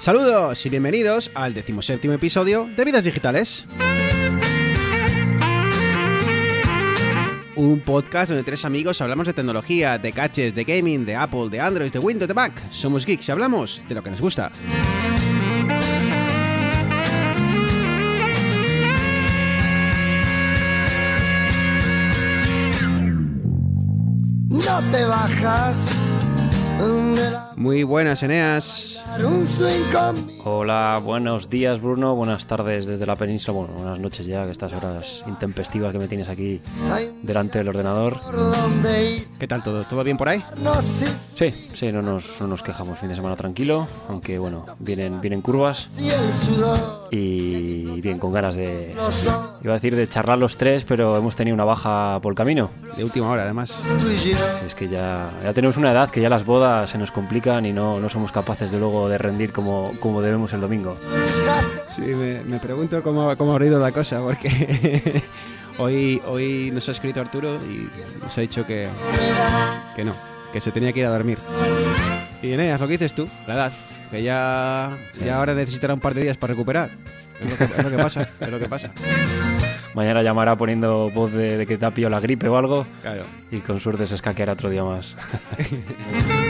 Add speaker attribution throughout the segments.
Speaker 1: Saludos y bienvenidos al decimoséptimo episodio de Vidas Digitales. Un podcast donde tres amigos hablamos de tecnología, de caches, de gaming, de Apple, de Android, de Windows, de Mac. Somos geeks y hablamos de lo que nos gusta.
Speaker 2: No te bajas de la
Speaker 1: Muy buenas, Eneas.
Speaker 3: Hola, buenos días Bruno, buenas tardes desde la península, bueno, buenas noches ya, que estas horas intempestivas que me tienes aquí delante del ordenador.
Speaker 1: ¿Qué tal todo? ¿Todo bien por ahí?
Speaker 3: Sí, sí, no nos, no nos quejamos, fin de semana tranquilo, aunque bueno, vienen, vienen curvas y bien, con ganas de, iba a decir de charlar los tres, pero hemos tenido una baja por el camino.
Speaker 1: De última hora, además.
Speaker 3: Es que ya, ya tenemos una edad que ya las bodas se nos complican y no, no somos capaces de luego de rendir como, como debemos el domingo.
Speaker 1: Sí, me, me pregunto cómo, cómo habrá ido la cosa, porque hoy, hoy nos ha escrito Arturo y nos ha dicho que, que no, que se tenía que ir a dormir. Y Eneas, lo que dices tú, la edad, que ya, ya ahora necesitará un par de días para recuperar. Es lo que, es lo que pasa, es lo que pasa.
Speaker 3: Mañana llamará poniendo voz de, de que te ha pillado la gripe o algo.
Speaker 1: Claro.
Speaker 3: Y con suerte se escaqueará otro día más.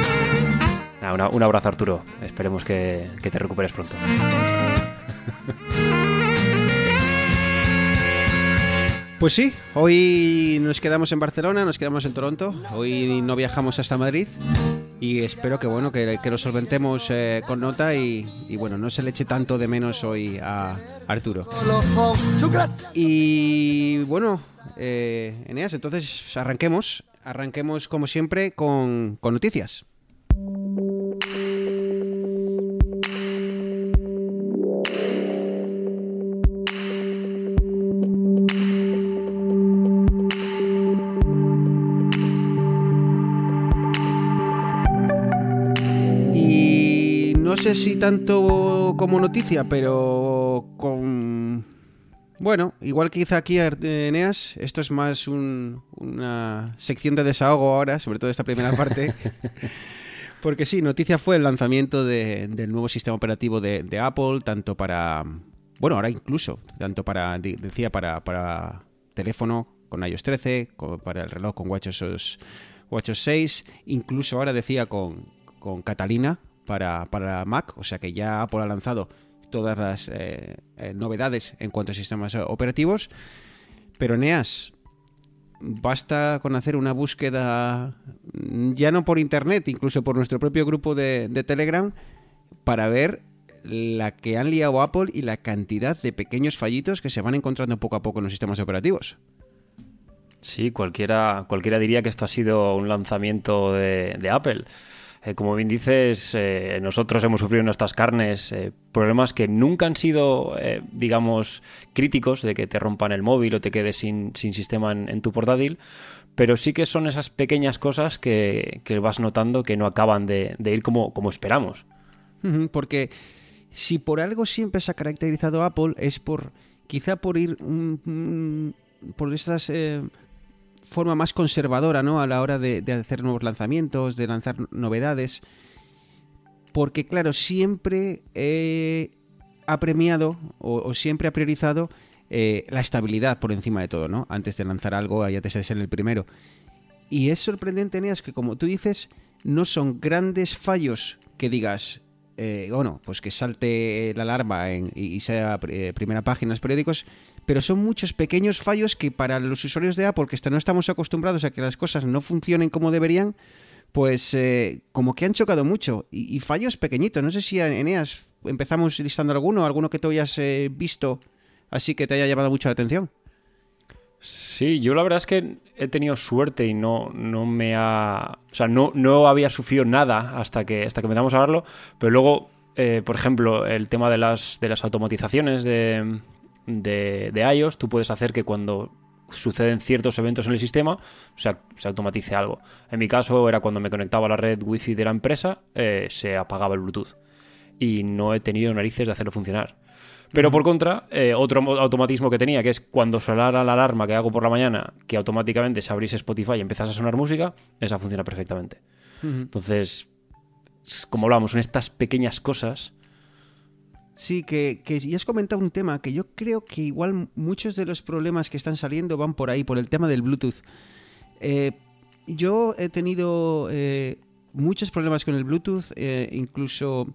Speaker 3: Una- un abrazo Arturo. Esperemos que, que te recuperes pronto.
Speaker 1: Pues sí, hoy nos quedamos en Barcelona, nos quedamos en Toronto, hoy no viajamos hasta Madrid y espero que bueno que, que lo solventemos eh, con nota y, y, bueno no se le eche tanto de menos hoy a Arturo. Y bueno, eh, Eneas, entonces arranquemos, arranquemos como siempre con, con noticias. Sé si tanto como noticia, pero con... Bueno, igual que quizá aquí Eneas, esto es más un- una sección de desahogo ahora, sobre todo esta primera parte. Porque sí, noticia fue el lanzamiento de- del nuevo sistema operativo de, de Apple, tanto para... Bueno, ahora incluso, tanto para, decía, para, para teléfono con iOS 13, como para el reloj con WatchOS, WatchOS 6, incluso ahora decía con, con Catalina para, para Mac, o sea que ya Apple ha lanzado todas las eh, eh, novedades en cuanto a sistemas operativos. Pero Neas, basta con hacer una búsqueda, ya no por internet, incluso por nuestro propio grupo de, Telegram, para ver la que han liado Apple y la cantidad de pequeños fallitos que se van encontrando poco a poco en los sistemas operativos.
Speaker 3: Sí, cualquiera, cualquiera diría que esto ha sido un lanzamiento de Apple. Eh, como bien dices, eh, nosotros hemos sufrido en nuestras carnes eh, problemas que nunca han sido, digamos, críticos de que te rompan el móvil o te quedes sin, sin sistema en, tu portátil, pero sí que son esas pequeñas cosas que, que vas notando que no acaban de, ir como, como esperamos.
Speaker 1: Porque si por algo siempre se ha caracterizado Apple es por quizá por ir por estas forma más conservadora, ¿no? A la hora de, hacer nuevos lanzamientos, de lanzar novedades. Porque claro, siempre eh, ha premiado o, siempre ha priorizado eh, la estabilidad por encima de todo, ¿no? Antes de lanzar algo, antes de ser el primero. Y es sorprendente, Neas, que como tú dices, no son grandes fallos que digas, eh, bueno, pues que salte la alarma en- y, sea eh, primera página en los periódicos, pero son muchos pequeños fallos que para los usuarios de Apple, que no estamos acostumbrados a que las cosas no funcionen como deberían, pues eh, como que han chocado mucho. Y, y fallos pequeñitos. No sé si, Eneas, empezamos listando alguno, alguno que tú hayas eh, visto así que te haya llamado mucho la atención.
Speaker 3: Sí, yo la verdad es que he tenido suerte y no, no me ha. O sea, no, no había sufrido nada hasta que, hasta que empezamos a hablarlo. Pero luego, eh, por ejemplo, el tema de las, de las automatizaciones de, de, de iOS, tú puedes hacer que cuando suceden ciertos eventos en el sistema, se, se automatice algo. En mi caso era cuando me conectaba a la red wifi de la empresa, eh, se apagaba el Bluetooth. Y no he tenido narices de hacerlo funcionar. Pero por contra, eh, otro mo- automatismo que tenía, que es cuando sonara la alarma que hago por la mañana, que automáticamente se abriese Spotify y empezase a sonar música, esa funciona perfectamente. Entonces, como hablamos, son estas pequeñas cosas
Speaker 1: Sí, que, que ya has comentado un tema que yo creo que igual muchos de los problemas que están saliendo van por ahí, por el tema del Bluetooth. Eh, yo he tenido eh, muchos problemas con el Bluetooth, eh, incluso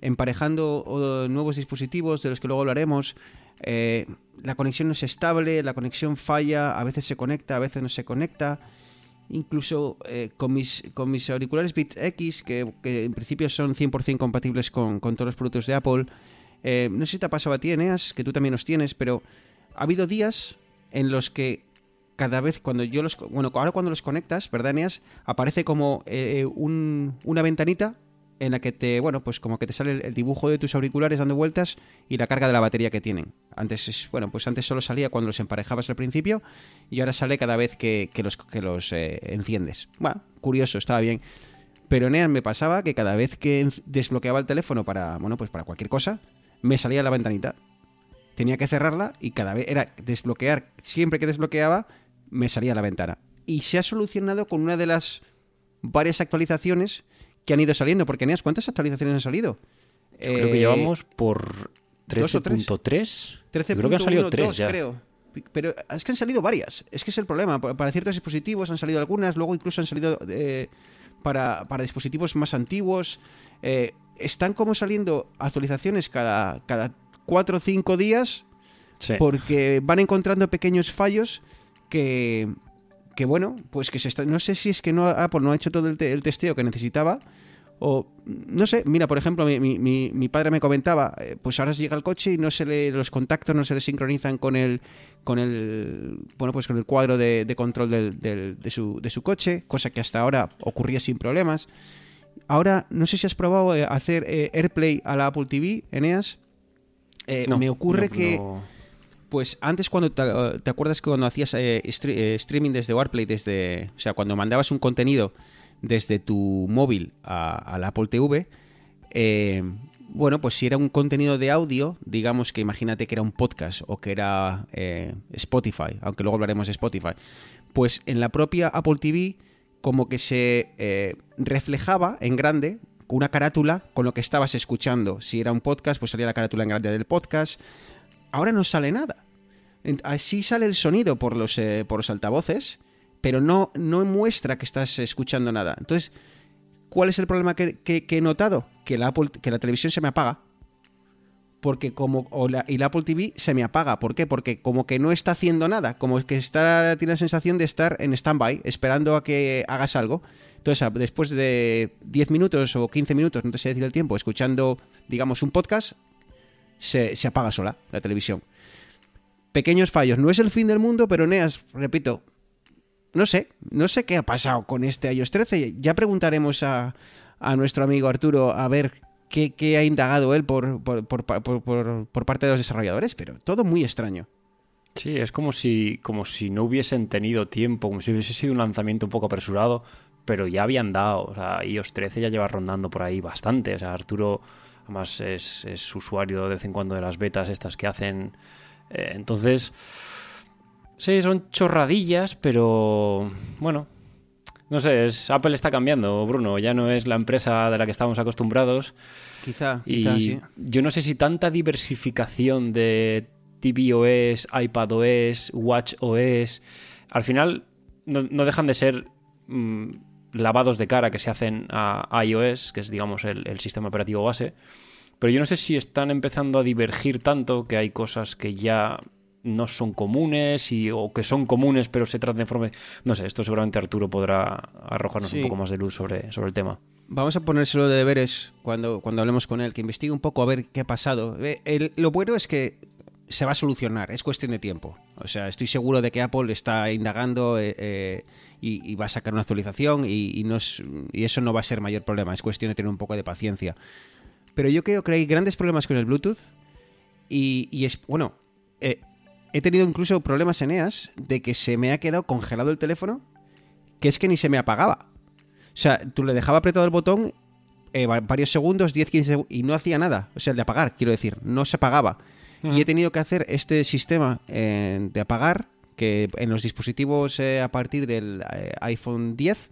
Speaker 1: emparejando nuevos dispositivos de los que luego hablaremos. Eh, la conexión no es estable, la conexión falla, a veces se conecta, a veces no se conecta. Incluso eh, con, mis, con mis auriculares Beats X, que, que en principio son 100% compatibles con, todos los productos de Apple. eh, no sé si te ha pasado a ti, Eneas, que tú también los tienes, pero ha habido días en los que cada vez cuando yo los... Bueno, ahora cuando los conectas, ¿verdad, Eneas? Aparece como eh, un- una ventanita en la que te, bueno, pues como que te sale el, dibujo de tus auriculares dando vueltas y la carga de la batería que tienen. Antes es, bueno, pues antes solo salía cuando los emparejabas al principio y ahora sale cada vez que, que los, que los eh, enciendes. Curioso, estaba bien. Pero Nean me pasaba que cada vez que en- desbloqueaba el teléfono para, bueno, pues para cualquier cosa, me salía la ventanita. Tenía que cerrarla y cada vez era desbloquear, siempre que desbloqueaba, me salía la ventana. Y se ha solucionado con una de las varias actualizaciones que han ido saliendo. Porque, Neas, ¿cuántas actualizaciones han salido?
Speaker 3: Creo que
Speaker 1: Eh,
Speaker 3: llevamos por
Speaker 1: ¿dos o tres?
Speaker 3: 13.3.
Speaker 1: 13
Speaker 3: Yo creo que han salido 3 ya.
Speaker 1: creo. Pero es que han salido varias. Es que es el problema. Pa- Para ciertos dispositivos han salido algunas, luego incluso han salido eh, para, para dispositivos más antiguos. Eh, están como saliendo actualizaciones cada, cada 4 o 5 días
Speaker 3: Sí.
Speaker 1: porque van encontrando pequeños fallos que, que bueno, pues que se está, no sé si es que no Apple no ha hecho todo el, te- el testeo que necesitaba o no sé, mira, por ejemplo, mi, mi- padre me comentaba, eh, pues ahora llega el coche y no se le los contactos no se le sincronizan con el con el bueno, pues con el cuadro de, de control del- del- de, su, de su coche, cosa que hasta ahora ocurría sin problemas. Ahora, no sé si has probado eh, hacer eh, AirPlay a la Apple TV, Eneas.
Speaker 3: No,
Speaker 1: me ocurre
Speaker 3: no,
Speaker 1: que
Speaker 3: no.
Speaker 1: Pues antes cuando te, te acuerdas que cuando hacías eh, eh, streaming desde Warplay, desde, o sea, cuando mandabas un contenido desde tu móvil a, a Apple TV, eh, bueno, pues si era un contenido de audio, digamos que imagínate que era un podcast o que era eh, Spotify, aunque luego hablaremos de Spotify, pues en la propia Apple TV como que se eh, reflejaba en grande una carátula con lo que estabas escuchando. Si era un podcast, pues salía la carátula en grande del podcast. Ahora no sale nada. Así sale el sonido por los, eh, por los altavoces, pero no, no muestra que estás escuchando nada. Entonces, ¿cuál es el problema que, que- he notado? Que la, que la televisión se me apaga. Porque como. la- y la Apple TV se me apaga. ¿Por qué? Porque como que no está haciendo nada. Como que está, tiene la sensación de estar en stand-by, esperando a que hagas algo. Entonces, después de 10 minutos o 15 minutos, no te sé decir el tiempo, escuchando, digamos, un podcast, se, se apaga sola la televisión. Pequeños fallos. No es el fin del mundo, pero Neas, repito, no sé, no sé qué ha pasado con este iOS 13. Ya preguntaremos a, a nuestro amigo Arturo a ver qué, qué ha indagado él por, por, por, por- parte de los desarrolladores, pero todo muy extraño.
Speaker 3: Sí, es como si, como si no hubiesen tenido tiempo, como si hubiese sido un lanzamiento un poco apresurado, pero ya habían dado. O sea, iOS 13 ya lleva rondando por ahí bastante. O sea, Arturo, además, es, es usuario de vez en cuando de las betas estas que hacen. Eh, entonces, sí, son chorradillas, pero bueno. No sé, es, Apple está cambiando, Bruno. Ya no es la empresa de la que estábamos acostumbrados.
Speaker 1: Quizá,
Speaker 3: Y
Speaker 1: quizá sí.
Speaker 3: yo no sé si tanta diversificación de tvOS, iPadOS, WatchOS, al final no, no dejan de ser mm, lavados de cara que se hacen a iOS, que es digamos el, el sistema operativo base. Pero yo no sé si están empezando a divergir tanto que hay cosas que ya no son comunes y, o que son comunes pero se tratan de forma... No sé, esto seguramente Arturo podrá arrojarnos
Speaker 1: Sí.
Speaker 3: un poco más de luz sobre, sobre el tema.
Speaker 1: Vamos a ponérselo de deberes cuando, cuando hablemos con él, que investigue un poco a ver qué ha pasado. Eh, el- lo bueno es que se va a solucionar, es cuestión de tiempo. O sea, estoy seguro de que Apple está indagando eh, eh, y, y va a sacar una actualización y, y no es- y eso no va a ser mayor problema, es cuestión de tener un poco de paciencia. Pero yo creo que hay grandes problemas con el Bluetooth y, y es, bueno, eh, he tenido incluso problemas en EAS de que se me ha quedado congelado el teléfono, que es que ni se me apagaba. O sea, tú le dejaba apretado el botón eh, va- varios segundos, 10, 15 segundos, y no hacía nada. O sea, el de apagar, quiero decir, no se apagaba. Y he tenido que hacer este sistema eh, de apagar, que en los dispositivos eh, a partir del iPhone 10,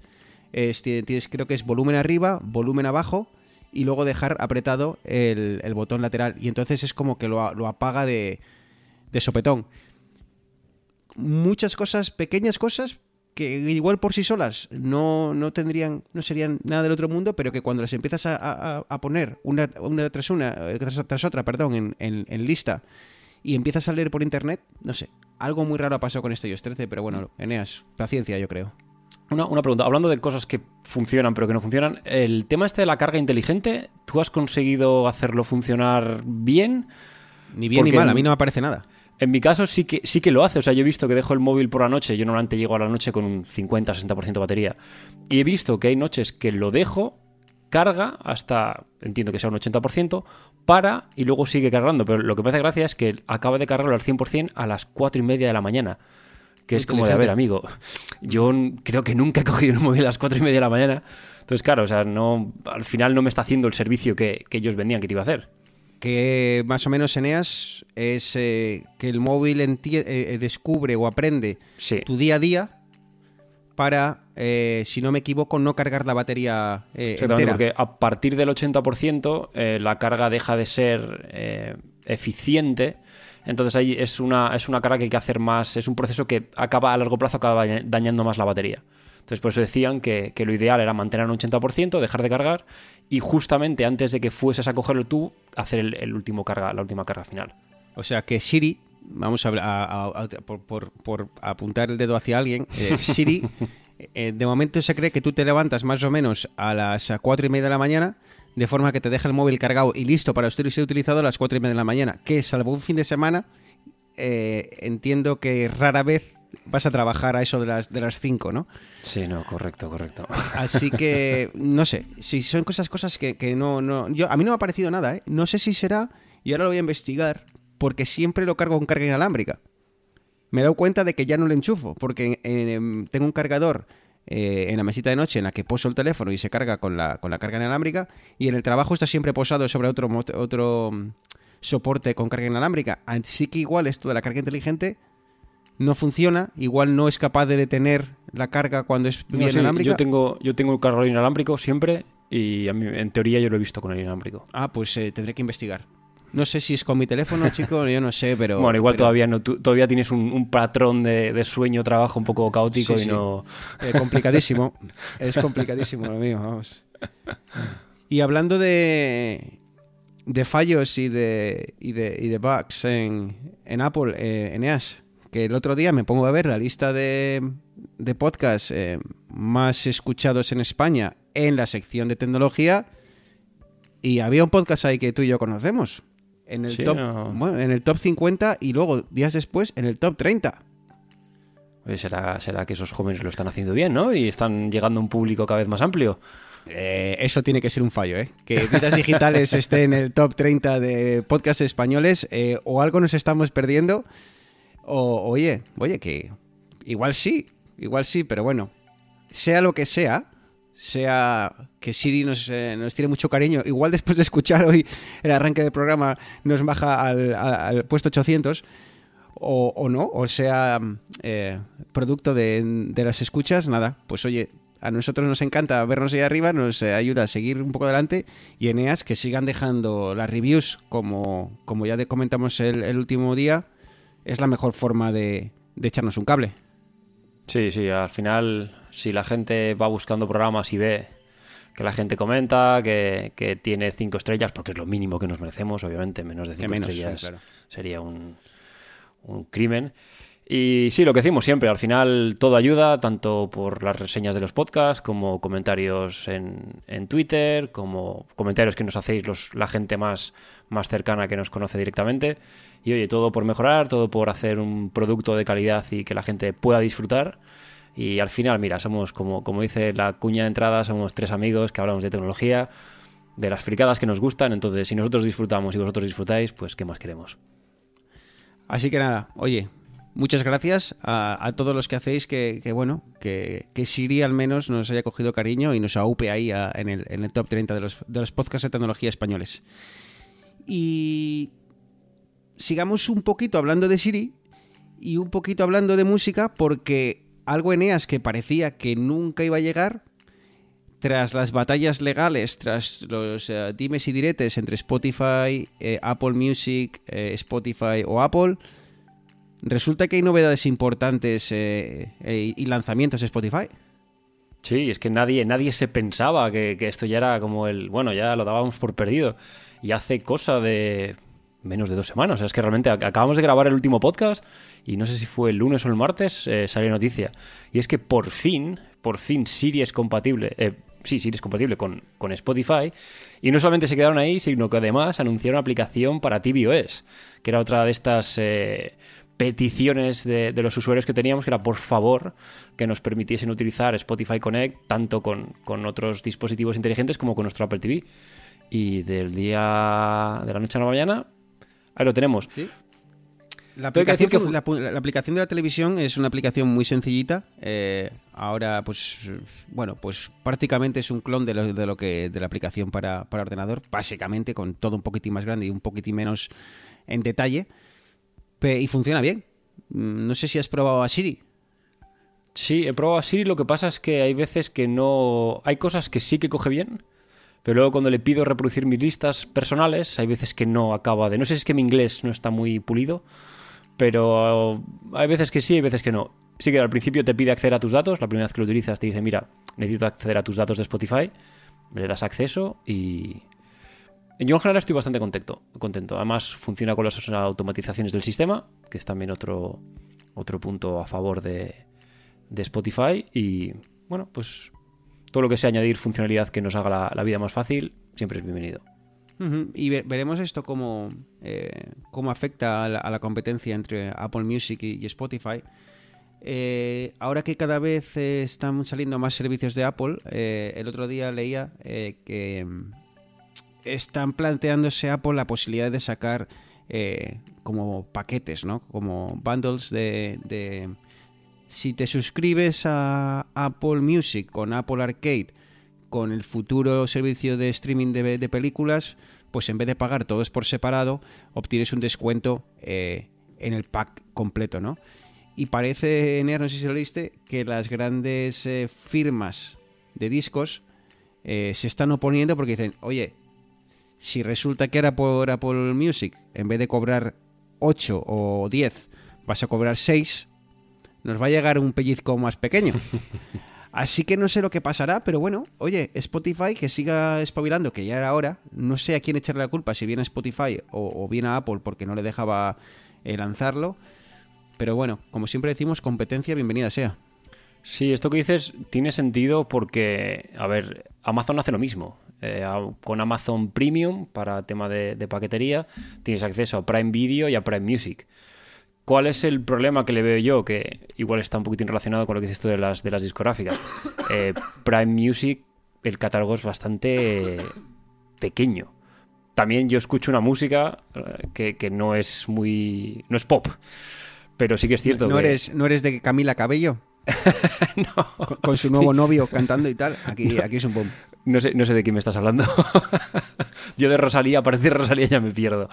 Speaker 1: es- ti- tienes, creo que es volumen arriba, volumen abajo, y luego dejar apretado el, el botón lateral. Y entonces es como que lo, lo apaga de, de sopetón. Muchas cosas, pequeñas cosas, que igual por sí solas no, no tendrían, no serían nada del otro mundo, pero que cuando las empiezas a, a- a poner una, una tras una, eh, tras, tras otra, perdón, en, en- en lista, y empiezas a leer por internet, no sé, algo muy raro ha pasado con este iOS 13, pero bueno, Eneas, paciencia, yo creo.
Speaker 3: Una, una pregunta, hablando de cosas que funcionan pero que no funcionan, el tema este de la carga inteligente, ¿tú has conseguido hacerlo funcionar bien?
Speaker 1: Ni bien ni mal, a mí no me aparece nada.
Speaker 3: En mi caso sí que, sí que lo hace, o sea, yo he visto que dejo el móvil por la noche, yo normalmente llego a la noche con un 50-60% de batería, y he visto que hay noches que lo dejo, carga hasta, entiendo que sea un 80%, para y luego sigue cargando, pero lo que me hace gracia es que acaba de cargarlo al 100% a las 4 y media de la mañana. Que es como de, a ver, amigo, yo creo que nunca he cogido el móvil a las 4 y media de la mañana. Entonces, claro, o sea, no, al final no me está haciendo el servicio que, que ellos vendían que te iba a hacer.
Speaker 1: que más o menos Eneas es eh, que el móvil enti- eh, descubre o aprende
Speaker 3: Sí.
Speaker 1: tu día a día para, eh, si no me equivoco, no cargar la batería eh,
Speaker 3: Exactamente,
Speaker 1: entera.
Speaker 3: porque a partir del 80% eh, la carga deja de ser eh, eficiente. Entonces ahí es una, es una carga que hay que hacer más. Es un proceso que acaba a largo plazo acaba daña- dañando más la batería. Entonces por eso decían que, que lo ideal era mantener un 80%, dejar de cargar y justamente antes de que fueses a cogerlo tú, hacer el, el último carga, la última carga final.
Speaker 1: O sea que Siri, vamos a, a- a- a- por, por- por apuntar el dedo hacia alguien, eh, Siri eh, de momento se cree que tú te levantas más o menos a las cuatro y media de la mañana, de forma que te deja el móvil cargado y listo para usted ser utilizado a las cuatro y media de la mañana, que salvo un fin de semana, eh, entiendo que rara vez vas a trabajar a eso de las de las 5, ¿no?
Speaker 3: Sí, no, correcto, correcto.
Speaker 1: Así que, no sé, si son cosas, cosas que, que no, no. Yo, a mí no me ha parecido nada, ¿eh? No sé si será, y ahora lo voy a investigar, porque siempre lo cargo con carga inalámbrica. Me he dado cuenta de que ya no le enchufo, porque eh, tengo un cargador eh, en la mesita de noche en la que poso el teléfono y se carga con la, con la carga inalámbrica, y en el trabajo está siempre posado sobre otro, otro mm, soporte con carga inalámbrica. Así que igual esto de la carga inteligente no funciona, igual no es capaz de detener la carga cuando es
Speaker 3: No,
Speaker 1: bien
Speaker 3: sí,
Speaker 1: inalámbrica.
Speaker 3: yo tengo, yo tengo un cargador inalámbrico siempre y a mí, en teoría yo lo he visto con el inalámbrico.
Speaker 1: Ah, pues eh, tendré que investigar. No sé si es con mi teléfono, chico, yo no sé, pero...
Speaker 3: bueno, igual
Speaker 1: pero,
Speaker 3: todavía no, tú- todavía tienes un, un patrón de, de sueño, trabajo un poco caótico
Speaker 1: Sí,
Speaker 3: y
Speaker 1: sí.
Speaker 3: no.
Speaker 1: eh, complicadísimo. es complicadísimo lo mío, vamos. Y hablando de, de fallos y de, y de, y de bugs en, en Apple, eh, en EAS, que el otro día me pongo a ver la lista de, de podcasts eh, más escuchados en España en la sección de tecnología y había un podcast ahí que tú y yo conocemos. En el,
Speaker 3: Sí,
Speaker 1: top,
Speaker 3: no.
Speaker 1: bueno, en el top 50 y luego días después en el top 30.
Speaker 3: Oye, será, será que esos jóvenes lo están haciendo bien, ¿no? Y están llegando a un público cada vez más amplio.
Speaker 1: Eh, eso tiene que ser un fallo, ¿eh? Que Vidas Digitales esté en el top 30 de podcasts españoles, eh, o algo nos estamos perdiendo, o oye, oye, que igual sí, igual sí, pero bueno, sea lo que sea, sea que Siri nos, eh, nos tiene mucho cariño, igual después de escuchar hoy el arranque del programa nos baja al, puesto 800, o, o no, o sea eh, producto de, de las escuchas, nada, pues oye, a nosotros nos encanta vernos ahí arriba, nos eh, ayuda a seguir un poco adelante. Y Eneas que sigan dejando las reviews como, como ya comentamos el, el último día, es la mejor forma de, de echarnos un cable.
Speaker 3: Sí, sí, al final, si la gente va buscando programas y ve que la gente comenta, que, que tiene cinco estrellas, porque es lo mínimo que nos merecemos, obviamente, menos de cinco
Speaker 1: menos,
Speaker 3: estrellas
Speaker 1: sí, claro.
Speaker 3: sería un, un crimen. Y sí, lo que decimos siempre, al final todo ayuda, tanto por las reseñas de los podcasts, como comentarios en, en Twitter, como comentarios que nos hacéis los, la gente más, más cercana que nos conoce directamente. Y oye, todo por mejorar, todo por hacer un producto de calidad y que la gente pueda disfrutar. Y al final, mira, somos como, como dice la cuña de entrada, somos tres amigos que hablamos de tecnología, de las fricadas que nos gustan. Entonces, si nosotros disfrutamos y vosotros disfrutáis, pues ¿qué más queremos?
Speaker 1: Así que nada, oye, muchas gracias a, todos los que hacéis que, bueno, que, que Siri al menos nos haya cogido cariño y nos aupe ahí a- en, el, en el top 30 de los, de los podcasts de tecnología españoles. Y sigamos un poquito hablando de Siri y un poquito hablando de música porque algo Eneas que parecía que nunca iba a llegar, tras las batallas legales, tras los eh, dimes y diretes entre Spotify, eh, Apple Music, eh, Spotify o Apple, resulta que hay novedades importantes y lanzamientos de Spotify.
Speaker 3: Sí, es que nadie, nadie se pensaba que, que esto ya era como el. Bueno, ya lo dábamos por perdido. Y hace cosa de menos de dos semanas. O sea, es que realmente ac- acabamos de grabar el último podcast y no sé si fue el lunes o el martes, eh, salió noticia. Y es que por fin, por fin Siri es compatible. eh, sí, Siri es compatible con, con Spotify. Y no solamente se quedaron ahí, sino que además anunciaron una aplicación para tvOS, que era otra de estas eh, peticiones de, de los usuarios que teníamos, que era por favor que nos permitiesen utilizar Spotify Connect tanto con, con otros dispositivos inteligentes como con nuestro Apple TV. Y del día de la noche a la mañana, ahí lo tenemos.
Speaker 1: Sí. La
Speaker 3: que
Speaker 1: aplicación,
Speaker 3: decir que
Speaker 1: fu-
Speaker 3: fu-
Speaker 1: la pu- la aplicación de la televisión es una aplicación muy sencillita. eh, ahora, pues, bueno, pues prácticamente es un clon de lo, de lo que de la aplicación para, para ordenador, básicamente con todo un poquitín más grande y un poquitín menos en detalle. Pe- y funciona bien. Mm, No sé si has probado a Siri.
Speaker 3: Sí, he probado así, lo que pasa es que hay veces que no... Hay cosas que sí que coge bien, pero luego cuando le pido reproducir mis listas personales, hay veces que no acaba de... No sé si es que mi inglés no está muy pulido, pero hay veces que sí, hay veces que no. Sí que al principio te pide acceder a tus datos, la primera vez que lo utilizas te dice, mira, necesito acceder a tus datos de Spotify, le das acceso y... Yo en general estoy bastante contento, contento. Además funciona con las automatizaciones del sistema, que es también otro, otro punto a favor de, de Spotify y bueno, pues todo lo que sea añadir funcionalidad que nos haga la, vida más fácil, siempre es bienvenido.
Speaker 1: Y ve- veremos esto cómo, eh, cómo afecta a la, competencia entre Apple Music y, Spotify. Eh, ahora que cada vez están saliendo más servicios de Apple, eh, el otro día leía que mm, están planteándose Apple la posibilidad de sacar como paquetes, ¿no? Como bundles de- Si te suscribes a Apple Music con Apple Arcade con el futuro servicio de streaming de, películas, pues en vez de pagar todos por separado, obtienes un descuento eh, en el pack completo, ¿no? Y parece, Eneas, no sé si lo leíste, que las grandes eh, firmas de discos eh, se están oponiendo porque dicen, oye, si resulta que ahora por Apple Music, en vez de cobrar 8 o 10, vas a cobrar 6, nos va a llegar un pellizco más pequeño. Así que no sé lo que pasará, pero bueno, oye, Spotify que siga espabilando, que ya era hora. No sé a quién echarle la culpa, si viene a Spotify o, o viene a Apple porque no le dejaba eh, lanzarlo. Pero bueno, como siempre decimos, competencia, bienvenida sea.
Speaker 3: Sí, esto que dices tiene sentido porque, a ver, Amazon hace lo mismo. Eh, con Amazon Premium, para tema de, de paquetería, tienes acceso a Prime Video y a Prime Music. ¿Cuál es el problema que le veo yo? Que igual está un poquitín relacionado con lo que dices tú de las, de las discográficas. Eh, Prime Music, el catálogo es bastante pequeño. También yo escucho una música eh, que, que no es muy... no es pop. Pero sí que es cierto
Speaker 1: ¿No
Speaker 3: que...
Speaker 1: eres, ¿No eres de Camila Cabello?
Speaker 3: no.
Speaker 1: Con, con su nuevo novio cantando y tal. Aquí, aquí es un boom.
Speaker 3: No sé, no sé de quién me estás hablando. yo de Rosalía, aparece Rosalía ya me pierdo.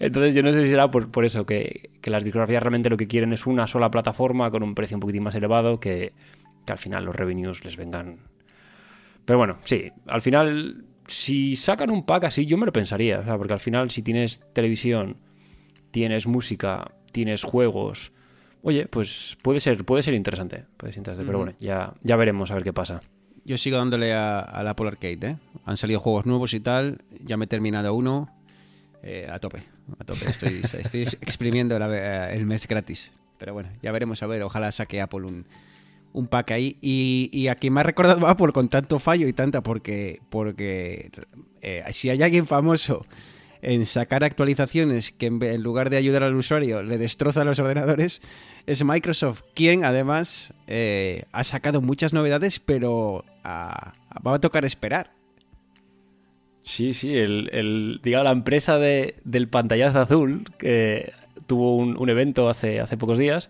Speaker 3: Entonces yo no sé si será por, por eso, que, que las discografías realmente lo que quieren es una sola plataforma con un precio un poquitín más elevado que, que al final los revenues les vengan. Pero bueno, sí, al final, si sacan un pack así, yo me lo pensaría. o sea, porque al final, si tienes televisión, tienes música, tienes juegos. Oye, pues puede ser, puede ser interesante. Puede ser interesante, pero bueno, ya, ya veremos a ver qué pasa.
Speaker 1: Yo sigo dándole a- al Apple Arcade, ¿eh? Han salido juegos nuevos y tal. Ya me he terminado uno. Eh, a tope, Estoy, exprimiendo la- el mes gratis. Pero bueno, ya veremos a ver. Ojalá saque Apple un, un pack ahí. Y, a quien me ha recordado Apple con tanto fallo y tanta, porque, porque eh, si hay alguien famoso en sacar actualizaciones que en lugar de ayudar al usuario le destroza los ordenadores, es Microsoft, quien además eh, ha sacado muchas novedades, pero ah, va a tocar esperar.
Speaker 3: Sí, sí, el, el, digamos, la empresa de, del pantallazo azul que tuvo un, un evento hace, hace pocos días.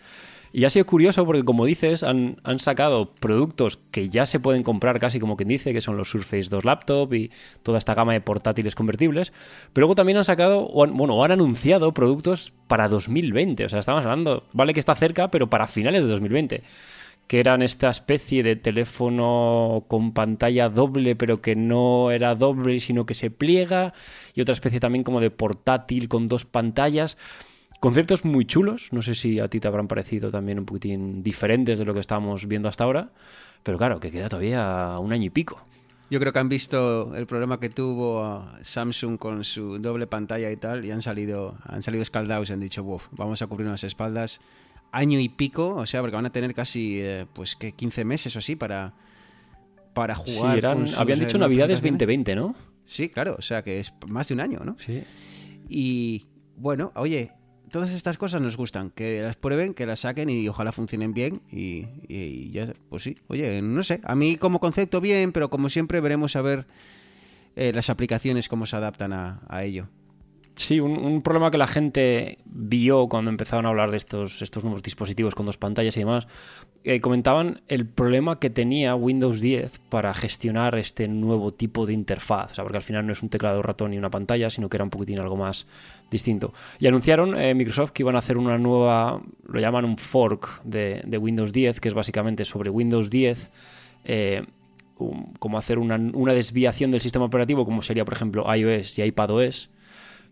Speaker 3: Y ha sido curioso porque, como dices, han, han sacado productos que ya se pueden comprar casi como quien dice, que son los Surface 2 Laptop y toda esta gama de portátiles convertibles, pero luego también han sacado, o han, bueno, han anunciado productos para 2020, o sea, estamos hablando, vale que está cerca, pero para finales de 2020 que eran esta especie de teléfono con pantalla doble, pero que no era doble, sino que se pliega, y otra especie también como de portátil con dos pantallas. Conceptos muy chulos, no sé si a ti te habrán parecido también un poquitín diferentes de lo que estamos viendo hasta ahora, pero claro, que queda todavía un año y pico.
Speaker 1: Yo creo que han visto el problema que tuvo Samsung con su doble pantalla y tal, y han salido, han salido escaldados y han dicho, Uf, vamos a cubrir unas espaldas año y pico, o sea, porque van a tener casi eh, pues que 15 meses o así para, para jugar.
Speaker 3: Sí, eran,
Speaker 1: con sus,
Speaker 3: habían
Speaker 1: eh,
Speaker 3: dicho Navidades
Speaker 1: presentaciones.
Speaker 3: 2020, ¿no?
Speaker 1: Sí, claro, o sea que es más de un año, ¿no?
Speaker 3: Sí.
Speaker 1: Y bueno, oye, todas estas cosas nos gustan, que las prueben, que las saquen y ojalá funcionen bien y, y ya, pues sí, oye, no sé, a mí como concepto bien, pero como siempre veremos a ver eh, las aplicaciones cómo se adaptan a, a ello.
Speaker 3: Sí, un, problema que la gente vio cuando empezaron a hablar de estos, estos nuevos dispositivos con dos pantallas y demás, eh, comentaban el problema que tenía Windows 10 para gestionar este nuevo tipo de interfaz, o sea, porque al final no es un teclado ratón y una pantalla, sino que era un poquitín algo más distinto. Y anunciaron eh, Microsoft que iban a hacer una nueva, lo llaman un fork de, Windows 10, que es básicamente sobre Windows 10. eh, como hacer una, una desviación del sistema operativo, como sería, por ejemplo, iOS y iPadOS,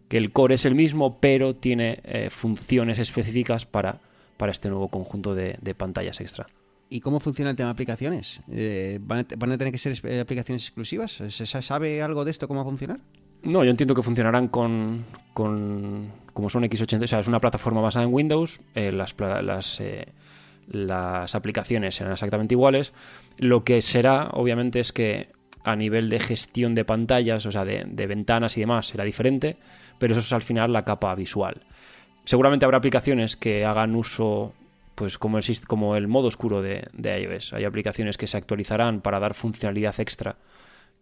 Speaker 3: que el core es el mismo, pero tiene eh, funciones específicas para, para este nuevo conjunto de, de pantallas extra.
Speaker 1: ¿Y cómo funciona el tema de aplicaciones? Eh, ¿van, a, van a tener que ser eh, aplicaciones exclusivas? ¿Se sa- sabe algo de esto cómo va a funcionar?
Speaker 3: No, yo entiendo que funcionarán con, con como son X80, o sea, es una plataforma basada en Windows, eh, las, las, eh, las aplicaciones serán exactamente iguales. Lo que será, obviamente, es que a nivel de gestión de pantallas, o sea, de, de ventanas y demás, será diferente, pero eso es al final la capa visual. Seguramente habrá aplicaciones que hagan uso, pues como el, como el modo oscuro de, de iOS. Hay aplicaciones que se actualizarán para dar funcionalidad extra